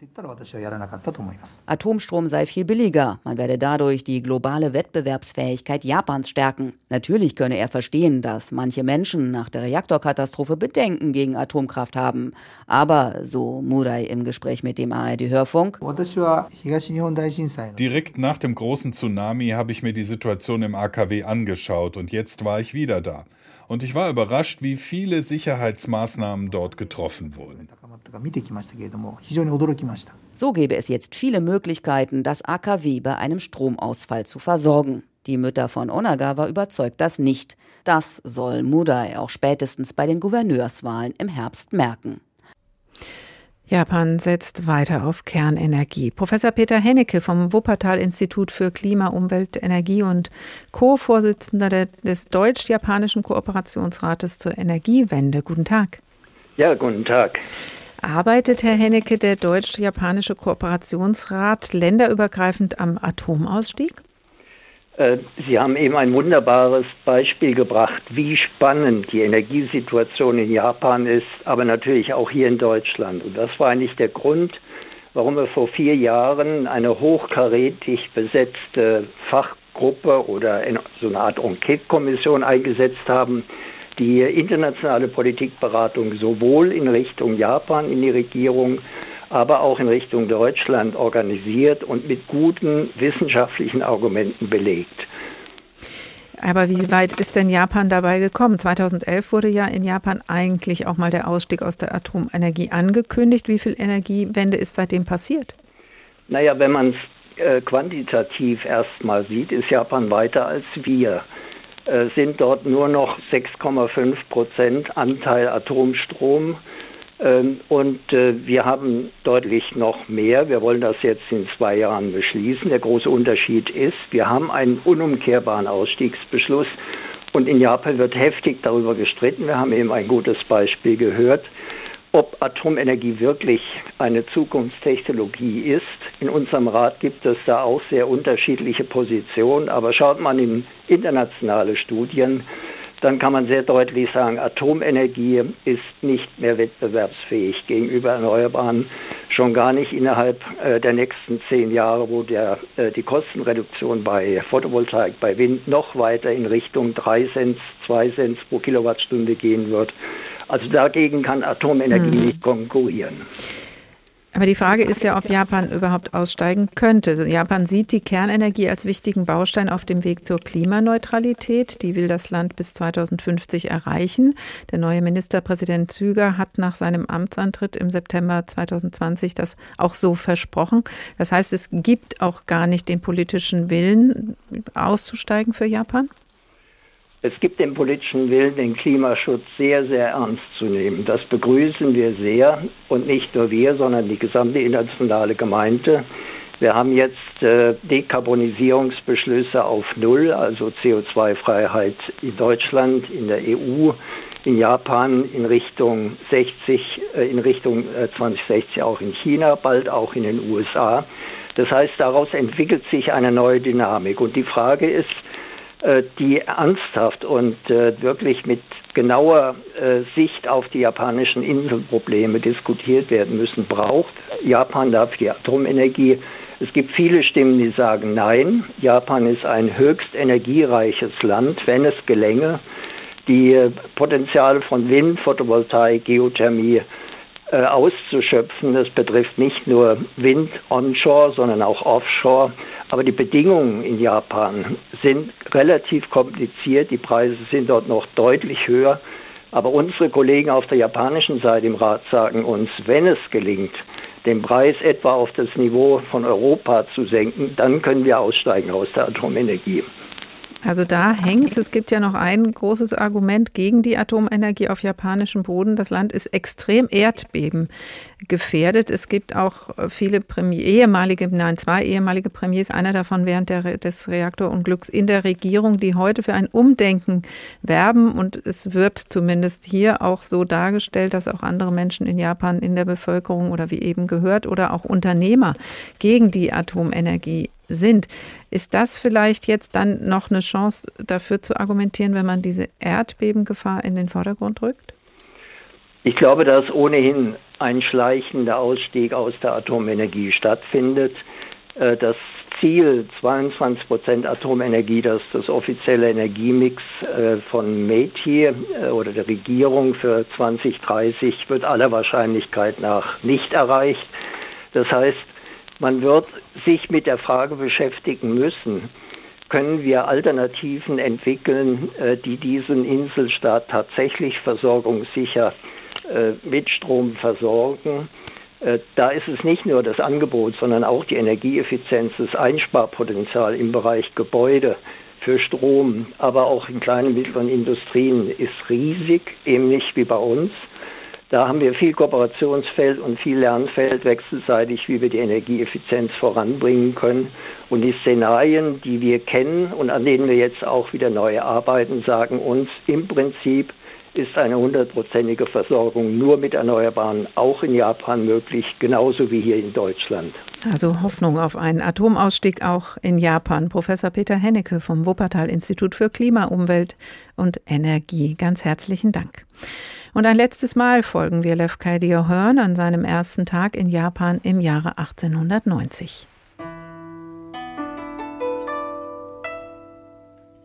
Atomstrom sei viel billiger, man werde dadurch die globale Wettbewerbsfähigkeit Japans stärken. Natürlich könne er verstehen, dass manche Menschen nach der Reaktorkatastrophe Bedenken gegen Atomkraft haben. Aber, so Murai im Gespräch mit dem ARD-Hörfunk, direkt nach dem großen Tsunami habe ich mir die Situation im im AKW angeschaut und jetzt war ich wieder da. Und ich war überrascht, wie viele Sicherheitsmaßnahmen dort getroffen wurden. So gäbe es jetzt viele Möglichkeiten, das AKW bei einem Stromausfall zu versorgen. Die Mütter von Onagawa überzeugt das nicht. Das soll Mudai auch spätestens bei den Gouverneurswahlen im Herbst merken. Japan setzt weiter auf Kernenergie. Professor Peter Hennecke vom Wuppertal-Institut für Klima, Umwelt, Energie und Co-Vorsitzender des Deutsch-Japanischen Kooperationsrates zur Energiewende. Guten Tag. Ja, guten Tag. Arbeitet Herr Hennecke, der Deutsch-Japanische Kooperationsrat, länderübergreifend am Atomausstieg? Äh, Sie haben eben ein wunderbares Beispiel gebracht, wie spannend die Energiesituation in Japan ist, aber natürlich auch hier in Deutschland. Und das war eigentlich der Grund, warum wir vor vier Jahren eine hochkarätig besetzte Fachgruppe oder so eine Art Enquete-Kommission eingesetzt haben, die internationale Politikberatung sowohl in Richtung Japan in die Regierung aber auch in Richtung Deutschland organisiert und mit guten wissenschaftlichen Argumenten belegt. Aber wie weit ist denn Japan dabei gekommen? 2011 wurde ja in Japan eigentlich auch mal der Ausstieg aus der Atomenergie angekündigt. Wie viel Energiewende ist seitdem passiert? Naja, wenn man es äh, quantitativ erstmal sieht, ist Japan weiter als wir. Äh, sind dort nur noch 6,5 Prozent Anteil Atomstrom und äh, wir haben deutlich noch mehr. Wir wollen das jetzt in zwei Jahren beschließen. Der große Unterschied ist, wir haben einen unumkehrbaren Ausstiegsbeschluss. Und in Japan wird heftig darüber gestritten. Wir haben eben ein gutes Beispiel gehört, ob Atomenergie wirklich eine Zukunftstechnologie ist. In unserem Rat gibt es da auch sehr unterschiedliche Positionen. Aber schaut man in internationale Studien, dann kann man sehr deutlich sagen, Atomenergie ist nicht mehr wettbewerbsfähig gegenüber Erneuerbaren, schon gar nicht innerhalb äh, der nächsten zehn Jahre, wo der, äh, die Kostenreduktion bei Photovoltaik, bei Wind noch weiter in Richtung 3 Cent, 2 Cent pro Kilowattstunde gehen wird. Also dagegen kann Atomenergie hm. nicht konkurrieren. Aber die Frage ist ja, ob Japan überhaupt aussteigen könnte. Also Japan sieht die Kernenergie als wichtigen Baustein auf dem Weg zur Klimaneutralität. Die will das Land bis 2050 erreichen. Der neue Ministerpräsident Züger hat nach seinem Amtsantritt im September 2020 das auch so versprochen. Das heißt, es gibt auch gar nicht den politischen Willen, auszusteigen für Japan? Es gibt den politischen Willen, den Klimaschutz sehr, sehr ernst zu nehmen. Das begrüßen wir sehr und nicht nur wir, sondern die gesamte internationale Gemeinde. Wir haben jetzt äh, Dekarbonisierungsbeschlüsse auf Null, also CO2-Freiheit in Deutschland, in der EU, in Japan in Richtung 60, äh, in Richtung äh, 2060 auch in China, bald auch in den USA. Das heißt, daraus entwickelt sich eine neue Dynamik. Und die Frage ist, die ernsthaft und äh, wirklich mit genauer äh, Sicht auf die japanischen Inselprobleme diskutiert werden müssen, braucht Japan dafür die Atomenergie. Es gibt viele Stimmen, die sagen, nein, Japan ist ein höchst energiereiches Land, wenn es gelänge, die Potenziale von Wind, Photovoltaik, Geothermie äh, auszuschöpfen. Das betrifft nicht nur Wind onshore, sondern auch offshore. Aber die Bedingungen in Japan sind relativ kompliziert. Die Preise sind dort noch deutlich höher. Aber unsere Kollegen auf der japanischen Seite im Rat sagen uns, wenn es gelingt, den Preis etwa auf das Niveau von Europa zu senken, dann können wir aussteigen aus der Atomenergie. Also da hängt es. Es gibt ja noch ein großes Argument gegen die Atomenergie auf japanischem Boden. Das Land ist extrem Erdbeben gefährdet. Es gibt auch viele Premier, ehemalige, nein, zwei ehemalige Premiers, einer davon während der, des Reaktorunglücks in der Regierung, die heute für ein Umdenken werben. Und es wird zumindest hier auch so dargestellt, dass auch andere Menschen in Japan in der Bevölkerung oder wie eben gehört oder auch Unternehmer gegen die Atomenergie sind. Ist das vielleicht jetzt dann noch eine Chance dafür zu argumentieren, wenn man diese Erdbebengefahr in den Vordergrund rückt? Ich glaube, dass ohnehin ein schleichender Ausstieg aus der Atomenergie stattfindet. Äh, das Ziel 22 Prozent Atomenergie, das das offizielle Energiemix äh, von METI äh, oder der Regierung für 2030 wird aller Wahrscheinlichkeit nach nicht erreicht. Das heißt, man wird sich mit der Frage beschäftigen müssen, können wir Alternativen entwickeln, äh, die diesen Inselstaat tatsächlich versorgungssicher äh, mit Strom versorgen. Äh, da ist es nicht nur das Angebot, sondern auch die Energieeffizienz, das Einsparpotenzial im Bereich Gebäude für Strom, aber auch in kleinen und mittleren Industrien ist riesig, ähnlich wie bei uns. Da haben wir viel Kooperationsfeld und viel Lernfeld wechselseitig, wie wir die Energieeffizienz voranbringen können. Und die Szenarien, die wir kennen und an denen wir jetzt auch wieder neu arbeiten, sagen uns im Prinzip, ist eine hundertprozentige Versorgung nur mit Erneuerbaren auch in Japan möglich, genauso wie hier in Deutschland. Also Hoffnung auf einen Atomausstieg auch in Japan. Professor Peter Hennecke vom Wuppertal Institut für Klima, Umwelt und Energie. Ganz herzlichen Dank. Und ein letztes Mal folgen wir Lev Kaidio Hearn an seinem ersten Tag in Japan im Jahre 1890.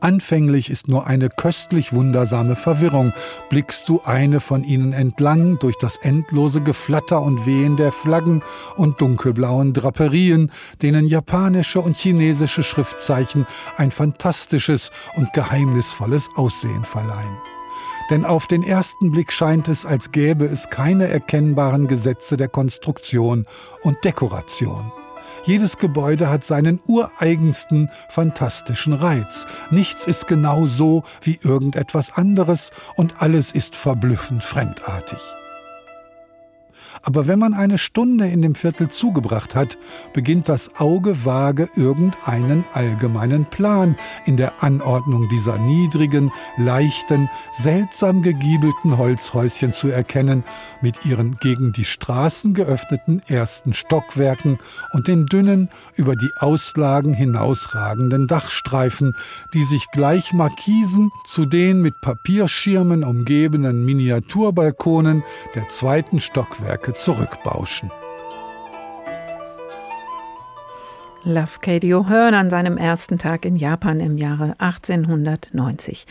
Anfänglich ist nur eine köstlich wundersame Verwirrung. Blickst du eine von ihnen entlang durch das endlose Geflatter und Wehen der Flaggen und dunkelblauen Draperien, denen japanische und chinesische Schriftzeichen ein fantastisches und geheimnisvolles Aussehen verleihen denn auf den ersten Blick scheint es, als gäbe es keine erkennbaren Gesetze der Konstruktion und Dekoration. Jedes Gebäude hat seinen ureigensten, fantastischen Reiz. Nichts ist genau so wie irgendetwas anderes und alles ist verblüffend fremdartig. Aber wenn man eine Stunde in dem Viertel zugebracht hat, beginnt das Auge vage irgendeinen allgemeinen Plan in der Anordnung dieser niedrigen, leichten, seltsam gegiebelten Holzhäuschen zu erkennen, mit ihren gegen die Straßen geöffneten ersten Stockwerken und den dünnen, über die Auslagen hinausragenden Dachstreifen, die sich gleich Markisen zu den mit Papierschirmen umgebenen Miniaturbalkonen der zweiten Stockwerke zurückbauschen. Love Katie O'Hearn an seinem ersten Tag in Japan im Jahre 1890.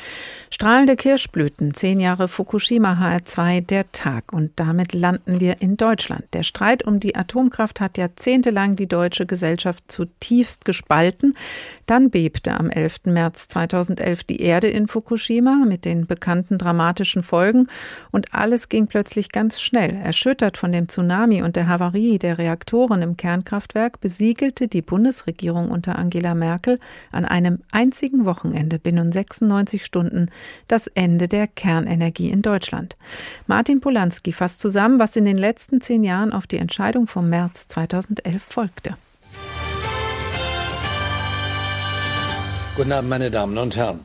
Strahlende Kirschblüten, zehn Jahre Fukushima HR2, der Tag. Und damit landen wir in Deutschland. Der Streit um die Atomkraft hat jahrzehntelang die deutsche Gesellschaft zutiefst gespalten. Dann bebte am 11. März 2011 die Erde in Fukushima mit den bekannten dramatischen Folgen. Und alles ging plötzlich ganz schnell. Erschüttert von dem Tsunami und der Havarie der Reaktoren im Kernkraftwerk besiegelte die Bundesregierung Bundesregierung unter Angela Merkel an einem einzigen Wochenende binnen 96 Stunden das Ende der Kernenergie in Deutschland. Martin Polanski fasst zusammen, was in den letzten zehn Jahren auf die Entscheidung vom März 2011 folgte. Guten Abend, meine Damen und Herren.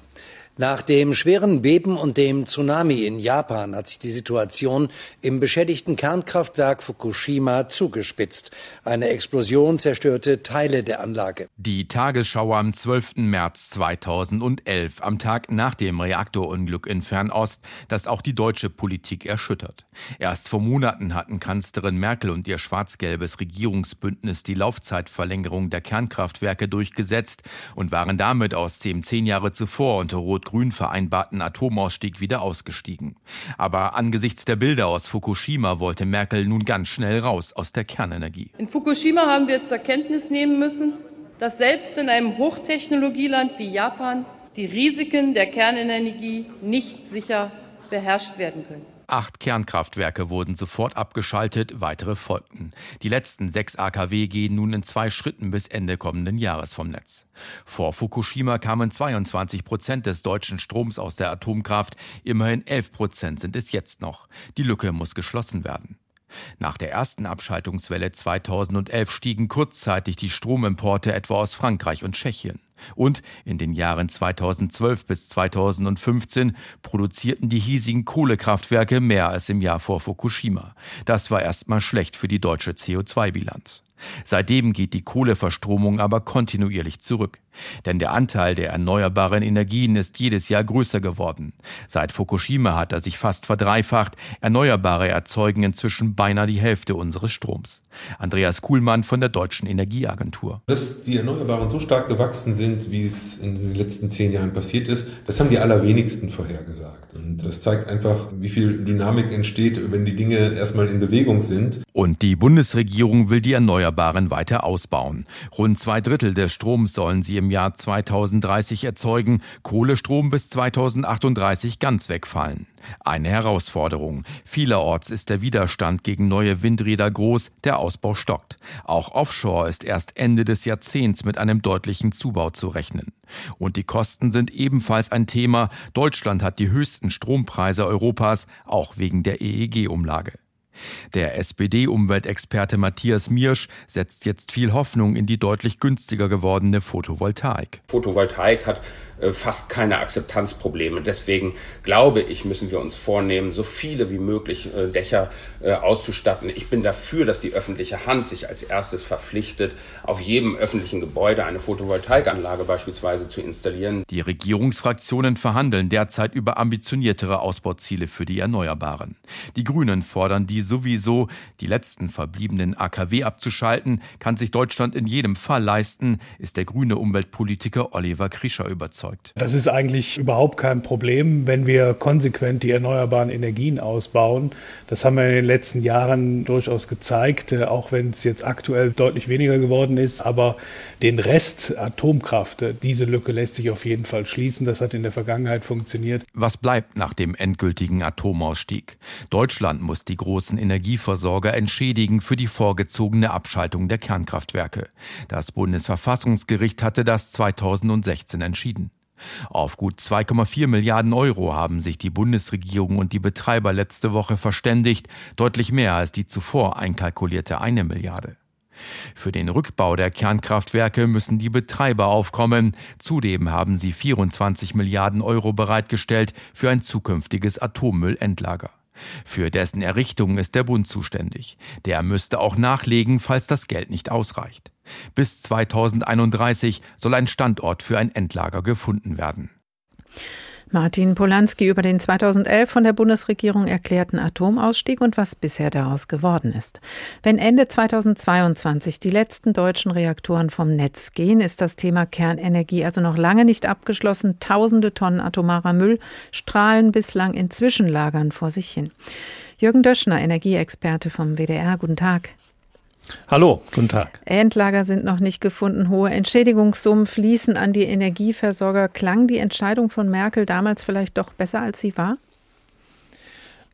Nach dem schweren Beben und dem Tsunami in Japan hat sich die Situation im beschädigten Kernkraftwerk Fukushima zugespitzt. Eine Explosion zerstörte Teile der Anlage. Die Tagesschau am 12. März 2011, am Tag nach dem Reaktorunglück in Fernost, das auch die deutsche Politik erschüttert. Erst vor Monaten hatten Kanzlerin Merkel und ihr schwarz-gelbes Regierungsbündnis die Laufzeitverlängerung der Kernkraftwerke durchgesetzt und waren damit aus dem zehn Jahre zuvor unter Rot Rot-Grün vereinbarten Atomausstieg wieder ausgestiegen. Aber angesichts der Bilder aus Fukushima wollte Merkel nun ganz schnell raus aus der Kernenergie. In Fukushima haben wir zur Kenntnis nehmen müssen, dass selbst in einem Hochtechnologieland wie Japan die Risiken der Kernenergie nicht sicher beherrscht werden können. Acht Kernkraftwerke wurden sofort abgeschaltet, weitere folgten. Die letzten sechs AKW gehen nun in zwei Schritten bis Ende kommenden Jahres vom Netz. Vor Fukushima kamen 22 Prozent des deutschen Stroms aus der Atomkraft, immerhin 11 Prozent sind es jetzt noch. Die Lücke muss geschlossen werden. Nach der ersten Abschaltungswelle 2011 stiegen kurzzeitig die Stromimporte etwa aus Frankreich und Tschechien. Und in den Jahren 2012 bis 2015 produzierten die hiesigen Kohlekraftwerke mehr als im Jahr vor Fukushima. Das war erstmal schlecht für die deutsche CO2-Bilanz. Seitdem geht die Kohleverstromung aber kontinuierlich zurück. Denn der Anteil der erneuerbaren Energien ist jedes Jahr größer geworden. Seit Fukushima hat er sich fast verdreifacht. Erneuerbare erzeugen inzwischen beinahe die Hälfte unseres Stroms. Andreas Kuhlmann von der Deutschen Energieagentur. Dass die Erneuerbaren so stark gewachsen sind, wie es in den letzten zehn Jahren passiert ist, das haben die allerwenigsten vorhergesagt. Und das zeigt einfach, wie viel Dynamik entsteht, wenn die Dinge erstmal in Bewegung sind. Und die Bundesregierung will die Erneuerbaren weiter ausbauen. Rund zwei Drittel des Stroms sollen sie im Jahr 2030 erzeugen, Kohlestrom bis 2038 ganz wegfallen. Eine Herausforderung. Vielerorts ist der Widerstand gegen neue Windräder groß, der Ausbau stockt. Auch offshore ist erst Ende des Jahrzehnts mit einem deutlichen Zubau zu rechnen. Und die Kosten sind ebenfalls ein Thema. Deutschland hat die höchsten Strompreise Europas, auch wegen der EEG-Umlage. Der SPD-Umweltexperte Matthias Miersch setzt jetzt viel Hoffnung in die deutlich günstiger gewordene Photovoltaik. Photovoltaik hat äh, fast keine Akzeptanzprobleme. Deswegen glaube ich, müssen wir uns vornehmen, so viele wie möglich äh, Dächer äh, auszustatten. Ich bin dafür, dass die öffentliche Hand sich als erstes verpflichtet, auf jedem öffentlichen Gebäude eine Photovoltaikanlage beispielsweise zu installieren. Die Regierungsfraktionen verhandeln derzeit über ambitioniertere Ausbauziele für die Erneuerbaren. Die Grünen fordern die sowieso. Die letzten verbliebenen AKW abzuschalten, kann sich Deutschland in jedem Fall leisten, ist der grüne Umweltpolitiker Oliver Krischer überzeugt erzeugt. Das ist eigentlich überhaupt kein Problem, wenn wir konsequent die erneuerbaren Energien ausbauen. Das haben wir in den letzten Jahren durchaus gezeigt, äh, auch wenn es jetzt aktuell deutlich weniger geworden ist. Aber den Rest Atomkraft, äh, diese Lücke lässt sich auf jeden Fall schließen. Das hat in der Vergangenheit funktioniert. Was bleibt nach dem endgültigen Atomausstieg? Deutschland muss die großen Energieversorger entschädigen für die vorgezogene Abschaltung der Kernkraftwerke. Das Bundesverfassungsgericht hatte das 2016 entschieden. Auf gut 2,4 Milliarden Euro haben sich die Bundesregierung und die Betreiber letzte Woche verständigt, deutlich mehr als die zuvor einkalkulierte eine Milliarde. Für den Rückbau der Kernkraftwerke müssen die Betreiber aufkommen. Zudem haben sie 24 Milliarden Euro bereitgestellt für ein zukünftiges Atommüllendlager. Für dessen Errichtung ist der Bund zuständig. Der müsste auch nachlegen, falls das Geld nicht ausreicht. Bis 2031 soll ein Standort für ein Endlager gefunden werden. Martin Polanski über den 2011 von der Bundesregierung erklärten Atomausstieg und was bisher daraus geworden ist. Wenn Ende 2022 die letzten deutschen Reaktoren vom Netz gehen, ist das Thema Kernenergie also noch lange nicht abgeschlossen. Tausende Tonnen atomarer Müll strahlen bislang in Zwischenlagern vor sich hin. Jürgen Döschner, Energieexperte vom WDR, guten Tag. Hallo, guten Tag. Endlager sind noch nicht gefunden. Hohe Entschädigungssummen fließen an die Energieversorger. Klang die Entscheidung von Merkel damals vielleicht doch besser, als sie war?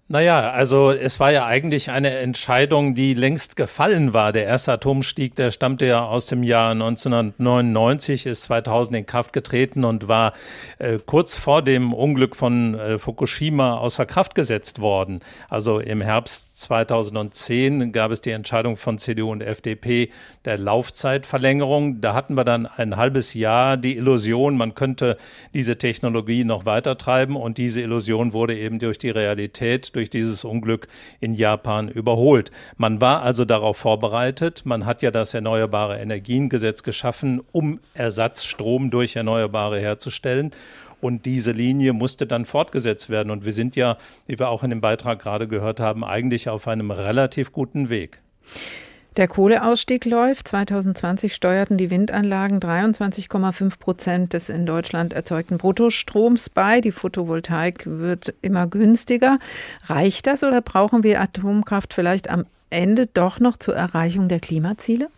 Naja, also es war ja eigentlich eine Entscheidung, die längst gefallen war. Der erste Atomstieg, der stammte ja aus dem Jahr 1999, ist 2000 in Kraft getreten und war äh, kurz vor dem Unglück von äh, Fukushima außer Kraft gesetzt worden. Also im Herbst 2010 gab es die Entscheidung von CDU und FDP der Laufzeitverlängerung. Da hatten wir dann ein halbes Jahr die Illusion, man könnte diese Technologie noch weiter treiben und diese Illusion wurde eben durch die Realität durch dieses Unglück in Japan überholt. Man war also darauf vorbereitet. Man hat ja das Erneuerbare Energiengesetz geschaffen, um Ersatzstrom durch Erneuerbare herzustellen. Und diese Linie musste dann fortgesetzt werden. Und wir sind ja, wie wir auch in dem Beitrag gerade gehört haben, eigentlich auf einem relativ guten Weg. Der Kohleausstieg läuft. 2020 steuerten die Windanlagen 23,5 Prozent des in Deutschland erzeugten Bruttostroms bei. Die Photovoltaik wird immer günstiger. Reicht das oder brauchen wir Atomkraft vielleicht am Ende doch noch zur Erreichung der Klimaziele?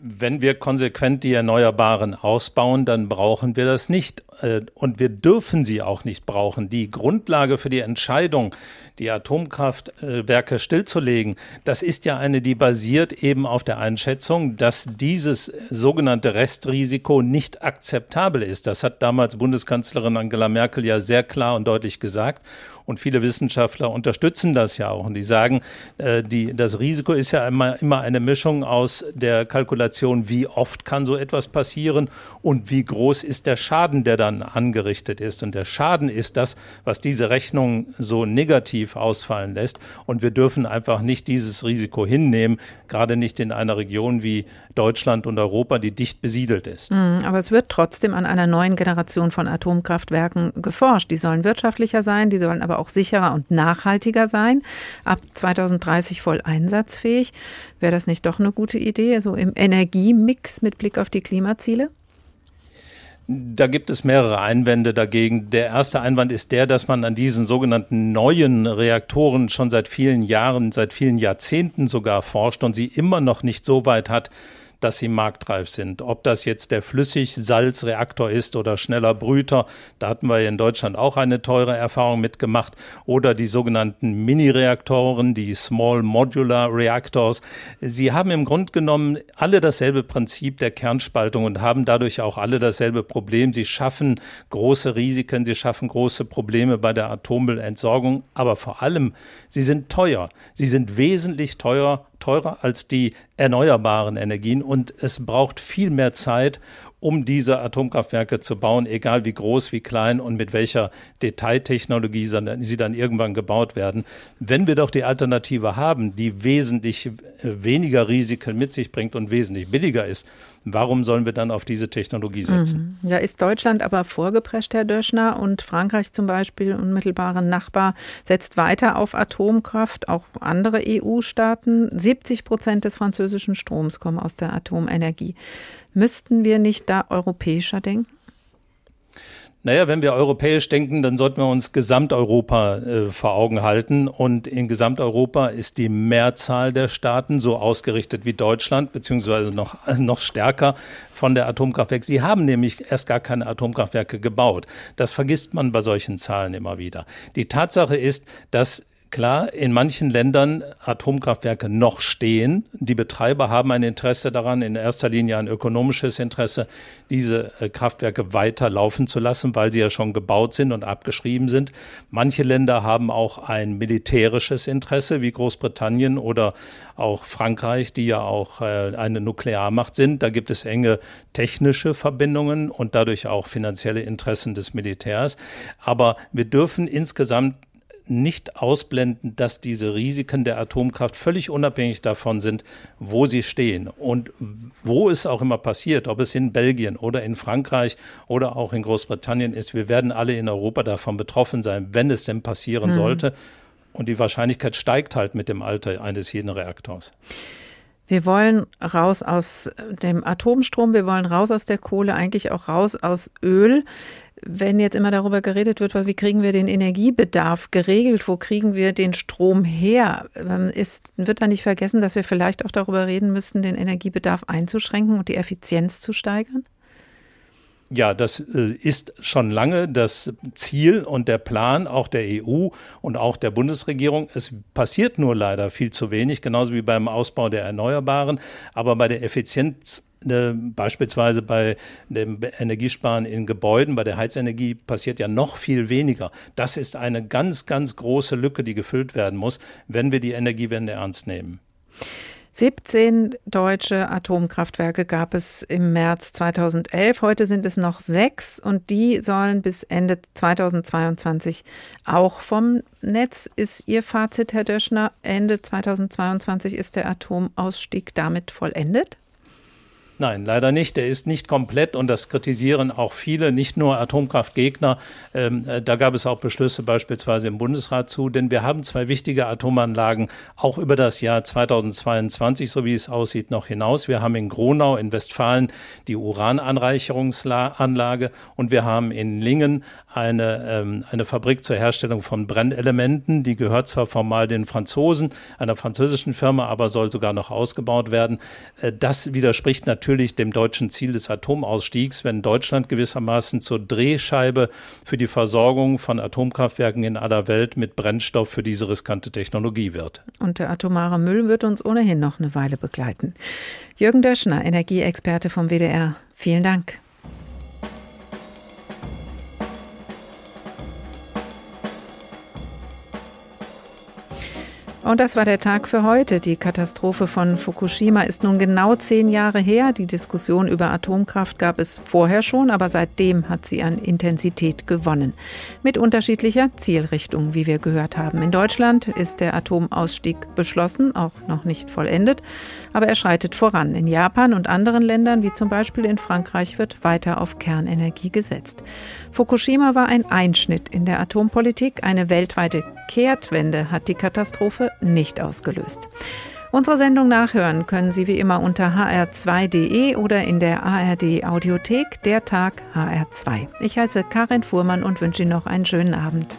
Wenn wir konsequent die Erneuerbaren ausbauen, dann brauchen wir das nicht. Äh, und wir dürfen sie auch nicht brauchen. Die Grundlage für die Entscheidung, die Atomkraftwerke stillzulegen, das ist ja eine, die basiert eben auf der Einschätzung, dass dieses sogenannte Restrisiko nicht akzeptabel ist. Das hat damals Bundeskanzlerin Angela Merkel ja sehr klar und deutlich gesagt. Und viele Wissenschaftler unterstützen das ja auch. Und die sagen, äh, die, das Risiko ist ja immer, immer eine Mischung aus der Kalkulation, wie oft kann so etwas passieren und wie groß ist der Schaden, der dann angerichtet ist. Und der Schaden ist das, was diese Rechnung so negativ ausfallen lässt. Und wir dürfen einfach nicht dieses Risiko hinnehmen, gerade nicht in einer Region wie Deutschland und Europa, die dicht besiedelt ist. Hm, aber es wird trotzdem an einer neuen Generation von Atomkraftwerken geforscht. Die sollen wirtschaftlicher sein, die sollen aber auch sicherer und nachhaltiger sein. Ab 2030 voll einsatzfähig. Wäre das nicht doch eine gute Idee, so im Energiemix mit Blick auf die Klimaziele? Da gibt es mehrere Einwände dagegen. Der erste Einwand ist der, dass man an diesen sogenannten neuen Reaktoren schon seit vielen Jahren, seit vielen Jahrzehnten sogar forscht und sie immer noch nicht so weit hat, dass sie marktreif sind. Ob das jetzt der Flüssigsalzreaktor ist oder schneller Brüter, da hatten wir in Deutschland auch eine teure Erfahrung mitgemacht, oder die sogenannten Mini-Reaktoren, die Small Modular Reactors. Sie haben im Grunde genommen alle dasselbe Prinzip der Kernspaltung und haben dadurch auch alle dasselbe Problem. Sie schaffen große Risiken, sie schaffen große Probleme bei der Atommüllentsorgung, aber vor allem, sie sind teuer. Sie sind wesentlich teuer teurer als die erneuerbaren Energien und es braucht viel mehr Zeit, um diese Atomkraftwerke zu bauen, egal wie groß, wie klein und mit welcher Detailtechnologie sie dann irgendwann gebaut werden. Wenn wir doch die Alternative haben, die wesentlich äh, weniger Risiken mit sich bringt und wesentlich billiger ist, Warum sollen wir dann auf diese Technologie setzen? Mhm. Ja, ist Deutschland aber vorgeprescht, Herr Döschner, und Frankreich zum Beispiel, unmittelbarer Nachbar, setzt weiter auf Atomkraft, auch andere EU-Staaten. 70 Prozent des französischen Stroms kommen aus der Atomenergie. Müssten wir nicht da europäischer denken? Naja, wenn wir europäisch denken, dann sollten wir uns Gesamteuropa äh, vor Augen halten. Und in Gesamteuropa ist die Mehrzahl der Staaten so ausgerichtet wie Deutschland, beziehungsweise noch, noch stärker von der Atomkraftwerke. Sie haben nämlich erst gar keine Atomkraftwerke gebaut. Das vergisst man bei solchen Zahlen immer wieder. Die Tatsache ist, dass Klar, in manchen Ländern Atomkraftwerke noch stehen. Die Betreiber haben ein Interesse daran, in erster Linie ein ökonomisches Interesse, diese äh, Kraftwerke weiter laufen zu lassen, weil sie ja schon gebaut sind und abgeschrieben sind. Manche Länder haben auch ein militärisches Interesse, wie Großbritannien oder auch Frankreich, die ja auch äh, eine Nuklearmacht sind. Da gibt es enge technische Verbindungen und dadurch auch finanzielle Interessen des Militärs. Aber wir dürfen insgesamt nicht ausblenden, dass diese Risiken der Atomkraft völlig unabhängig davon sind, wo sie stehen und wo es auch immer passiert, ob es in Belgien oder in Frankreich oder auch in Großbritannien ist. Wir werden alle in Europa davon betroffen sein, wenn es denn passieren mhm. sollte. Und die Wahrscheinlichkeit steigt halt mit dem Alter eines jeden Reaktors. Wir wollen raus aus dem Atomstrom, wir wollen raus aus der Kohle, eigentlich auch raus aus Öl wenn jetzt immer darüber geredet wird, wie kriegen wir den Energiebedarf geregelt, wo kriegen wir den Strom her, ähm, ist, wird da nicht vergessen, dass wir vielleicht auch darüber reden müssten, den Energiebedarf einzuschränken und die Effizienz zu steigern? Ja, das äh, ist schon lange das Ziel und der Plan auch der EU und auch der Bundesregierung. Es passiert nur leider viel zu wenig, genauso wie beim Ausbau der Erneuerbaren. Aber bei der Effizienz äh, beispielsweise bei dem Energiesparen in Gebäuden, bei der Heizenergie passiert ja noch viel weniger. Das ist eine ganz, ganz große Lücke, die gefüllt werden muss, wenn wir die Energiewende ernst nehmen. 17 deutsche Atomkraftwerke gab es im März 2011. Heute sind es noch sechs und die sollen bis Ende 2022 auch vom Netz. Ist Ihr Fazit, Herr Döschner? Ende 2022 ist der Atomausstieg damit vollendet? Nein, leider nicht. Der ist nicht komplett und das kritisieren auch viele, nicht nur Atomkraftgegner. Ähm, äh, da gab es auch Beschlüsse beispielsweise im Bundesrat zu, denn wir haben zwei wichtige Atomanlagen auch über das Jahr 2022, so wie es aussieht, noch hinaus. Wir haben in Gronau in Westfalen die Urananreicherungsanlage und wir haben in Lingen eine, ähm, eine Fabrik zur Herstellung von Brennelementen. Die gehört zwar formal den Franzosen, einer französischen Firma, aber soll sogar noch ausgebaut werden. Äh, das widerspricht natürlich natürlich dem deutschen Ziel des Atomausstiegs, wenn Deutschland gewissermaßen zur Drehscheibe für die Versorgung von Atomkraftwerken in aller Welt mit Brennstoff für diese riskante Technologie wird. Und der atomare Müll wird uns ohnehin noch eine Weile begleiten. Jürgen Döschner, Energieexperte vom WDR, vielen Dank. Und das war der Tag für heute. Die Katastrophe von Fukushima ist nun genau zehn Jahre her. Die Diskussion über Atomkraft gab es vorher schon, aber seitdem hat sie an Intensität gewonnen. Mit unterschiedlicher Zielrichtung, wie wir gehört haben. In Deutschland ist der Atomausstieg beschlossen, auch noch nicht vollendet, aber er schreitet voran. In Japan und anderen Ländern, wie zum Beispiel in Frankreich, wird weiter auf Kernenergie gesetzt. Fukushima war ein Einschnitt in der Atompolitik. Eine weltweite Kehrtwende hat die Katastrophe nicht ausgelöst. Unsere Sendung nachhören können Sie wie immer unter hr2.de oder in der ARD Audiothek, der Tag HR2. Ich heiße Karin Fuhrmann und wünsche Ihnen noch einen schönen Abend.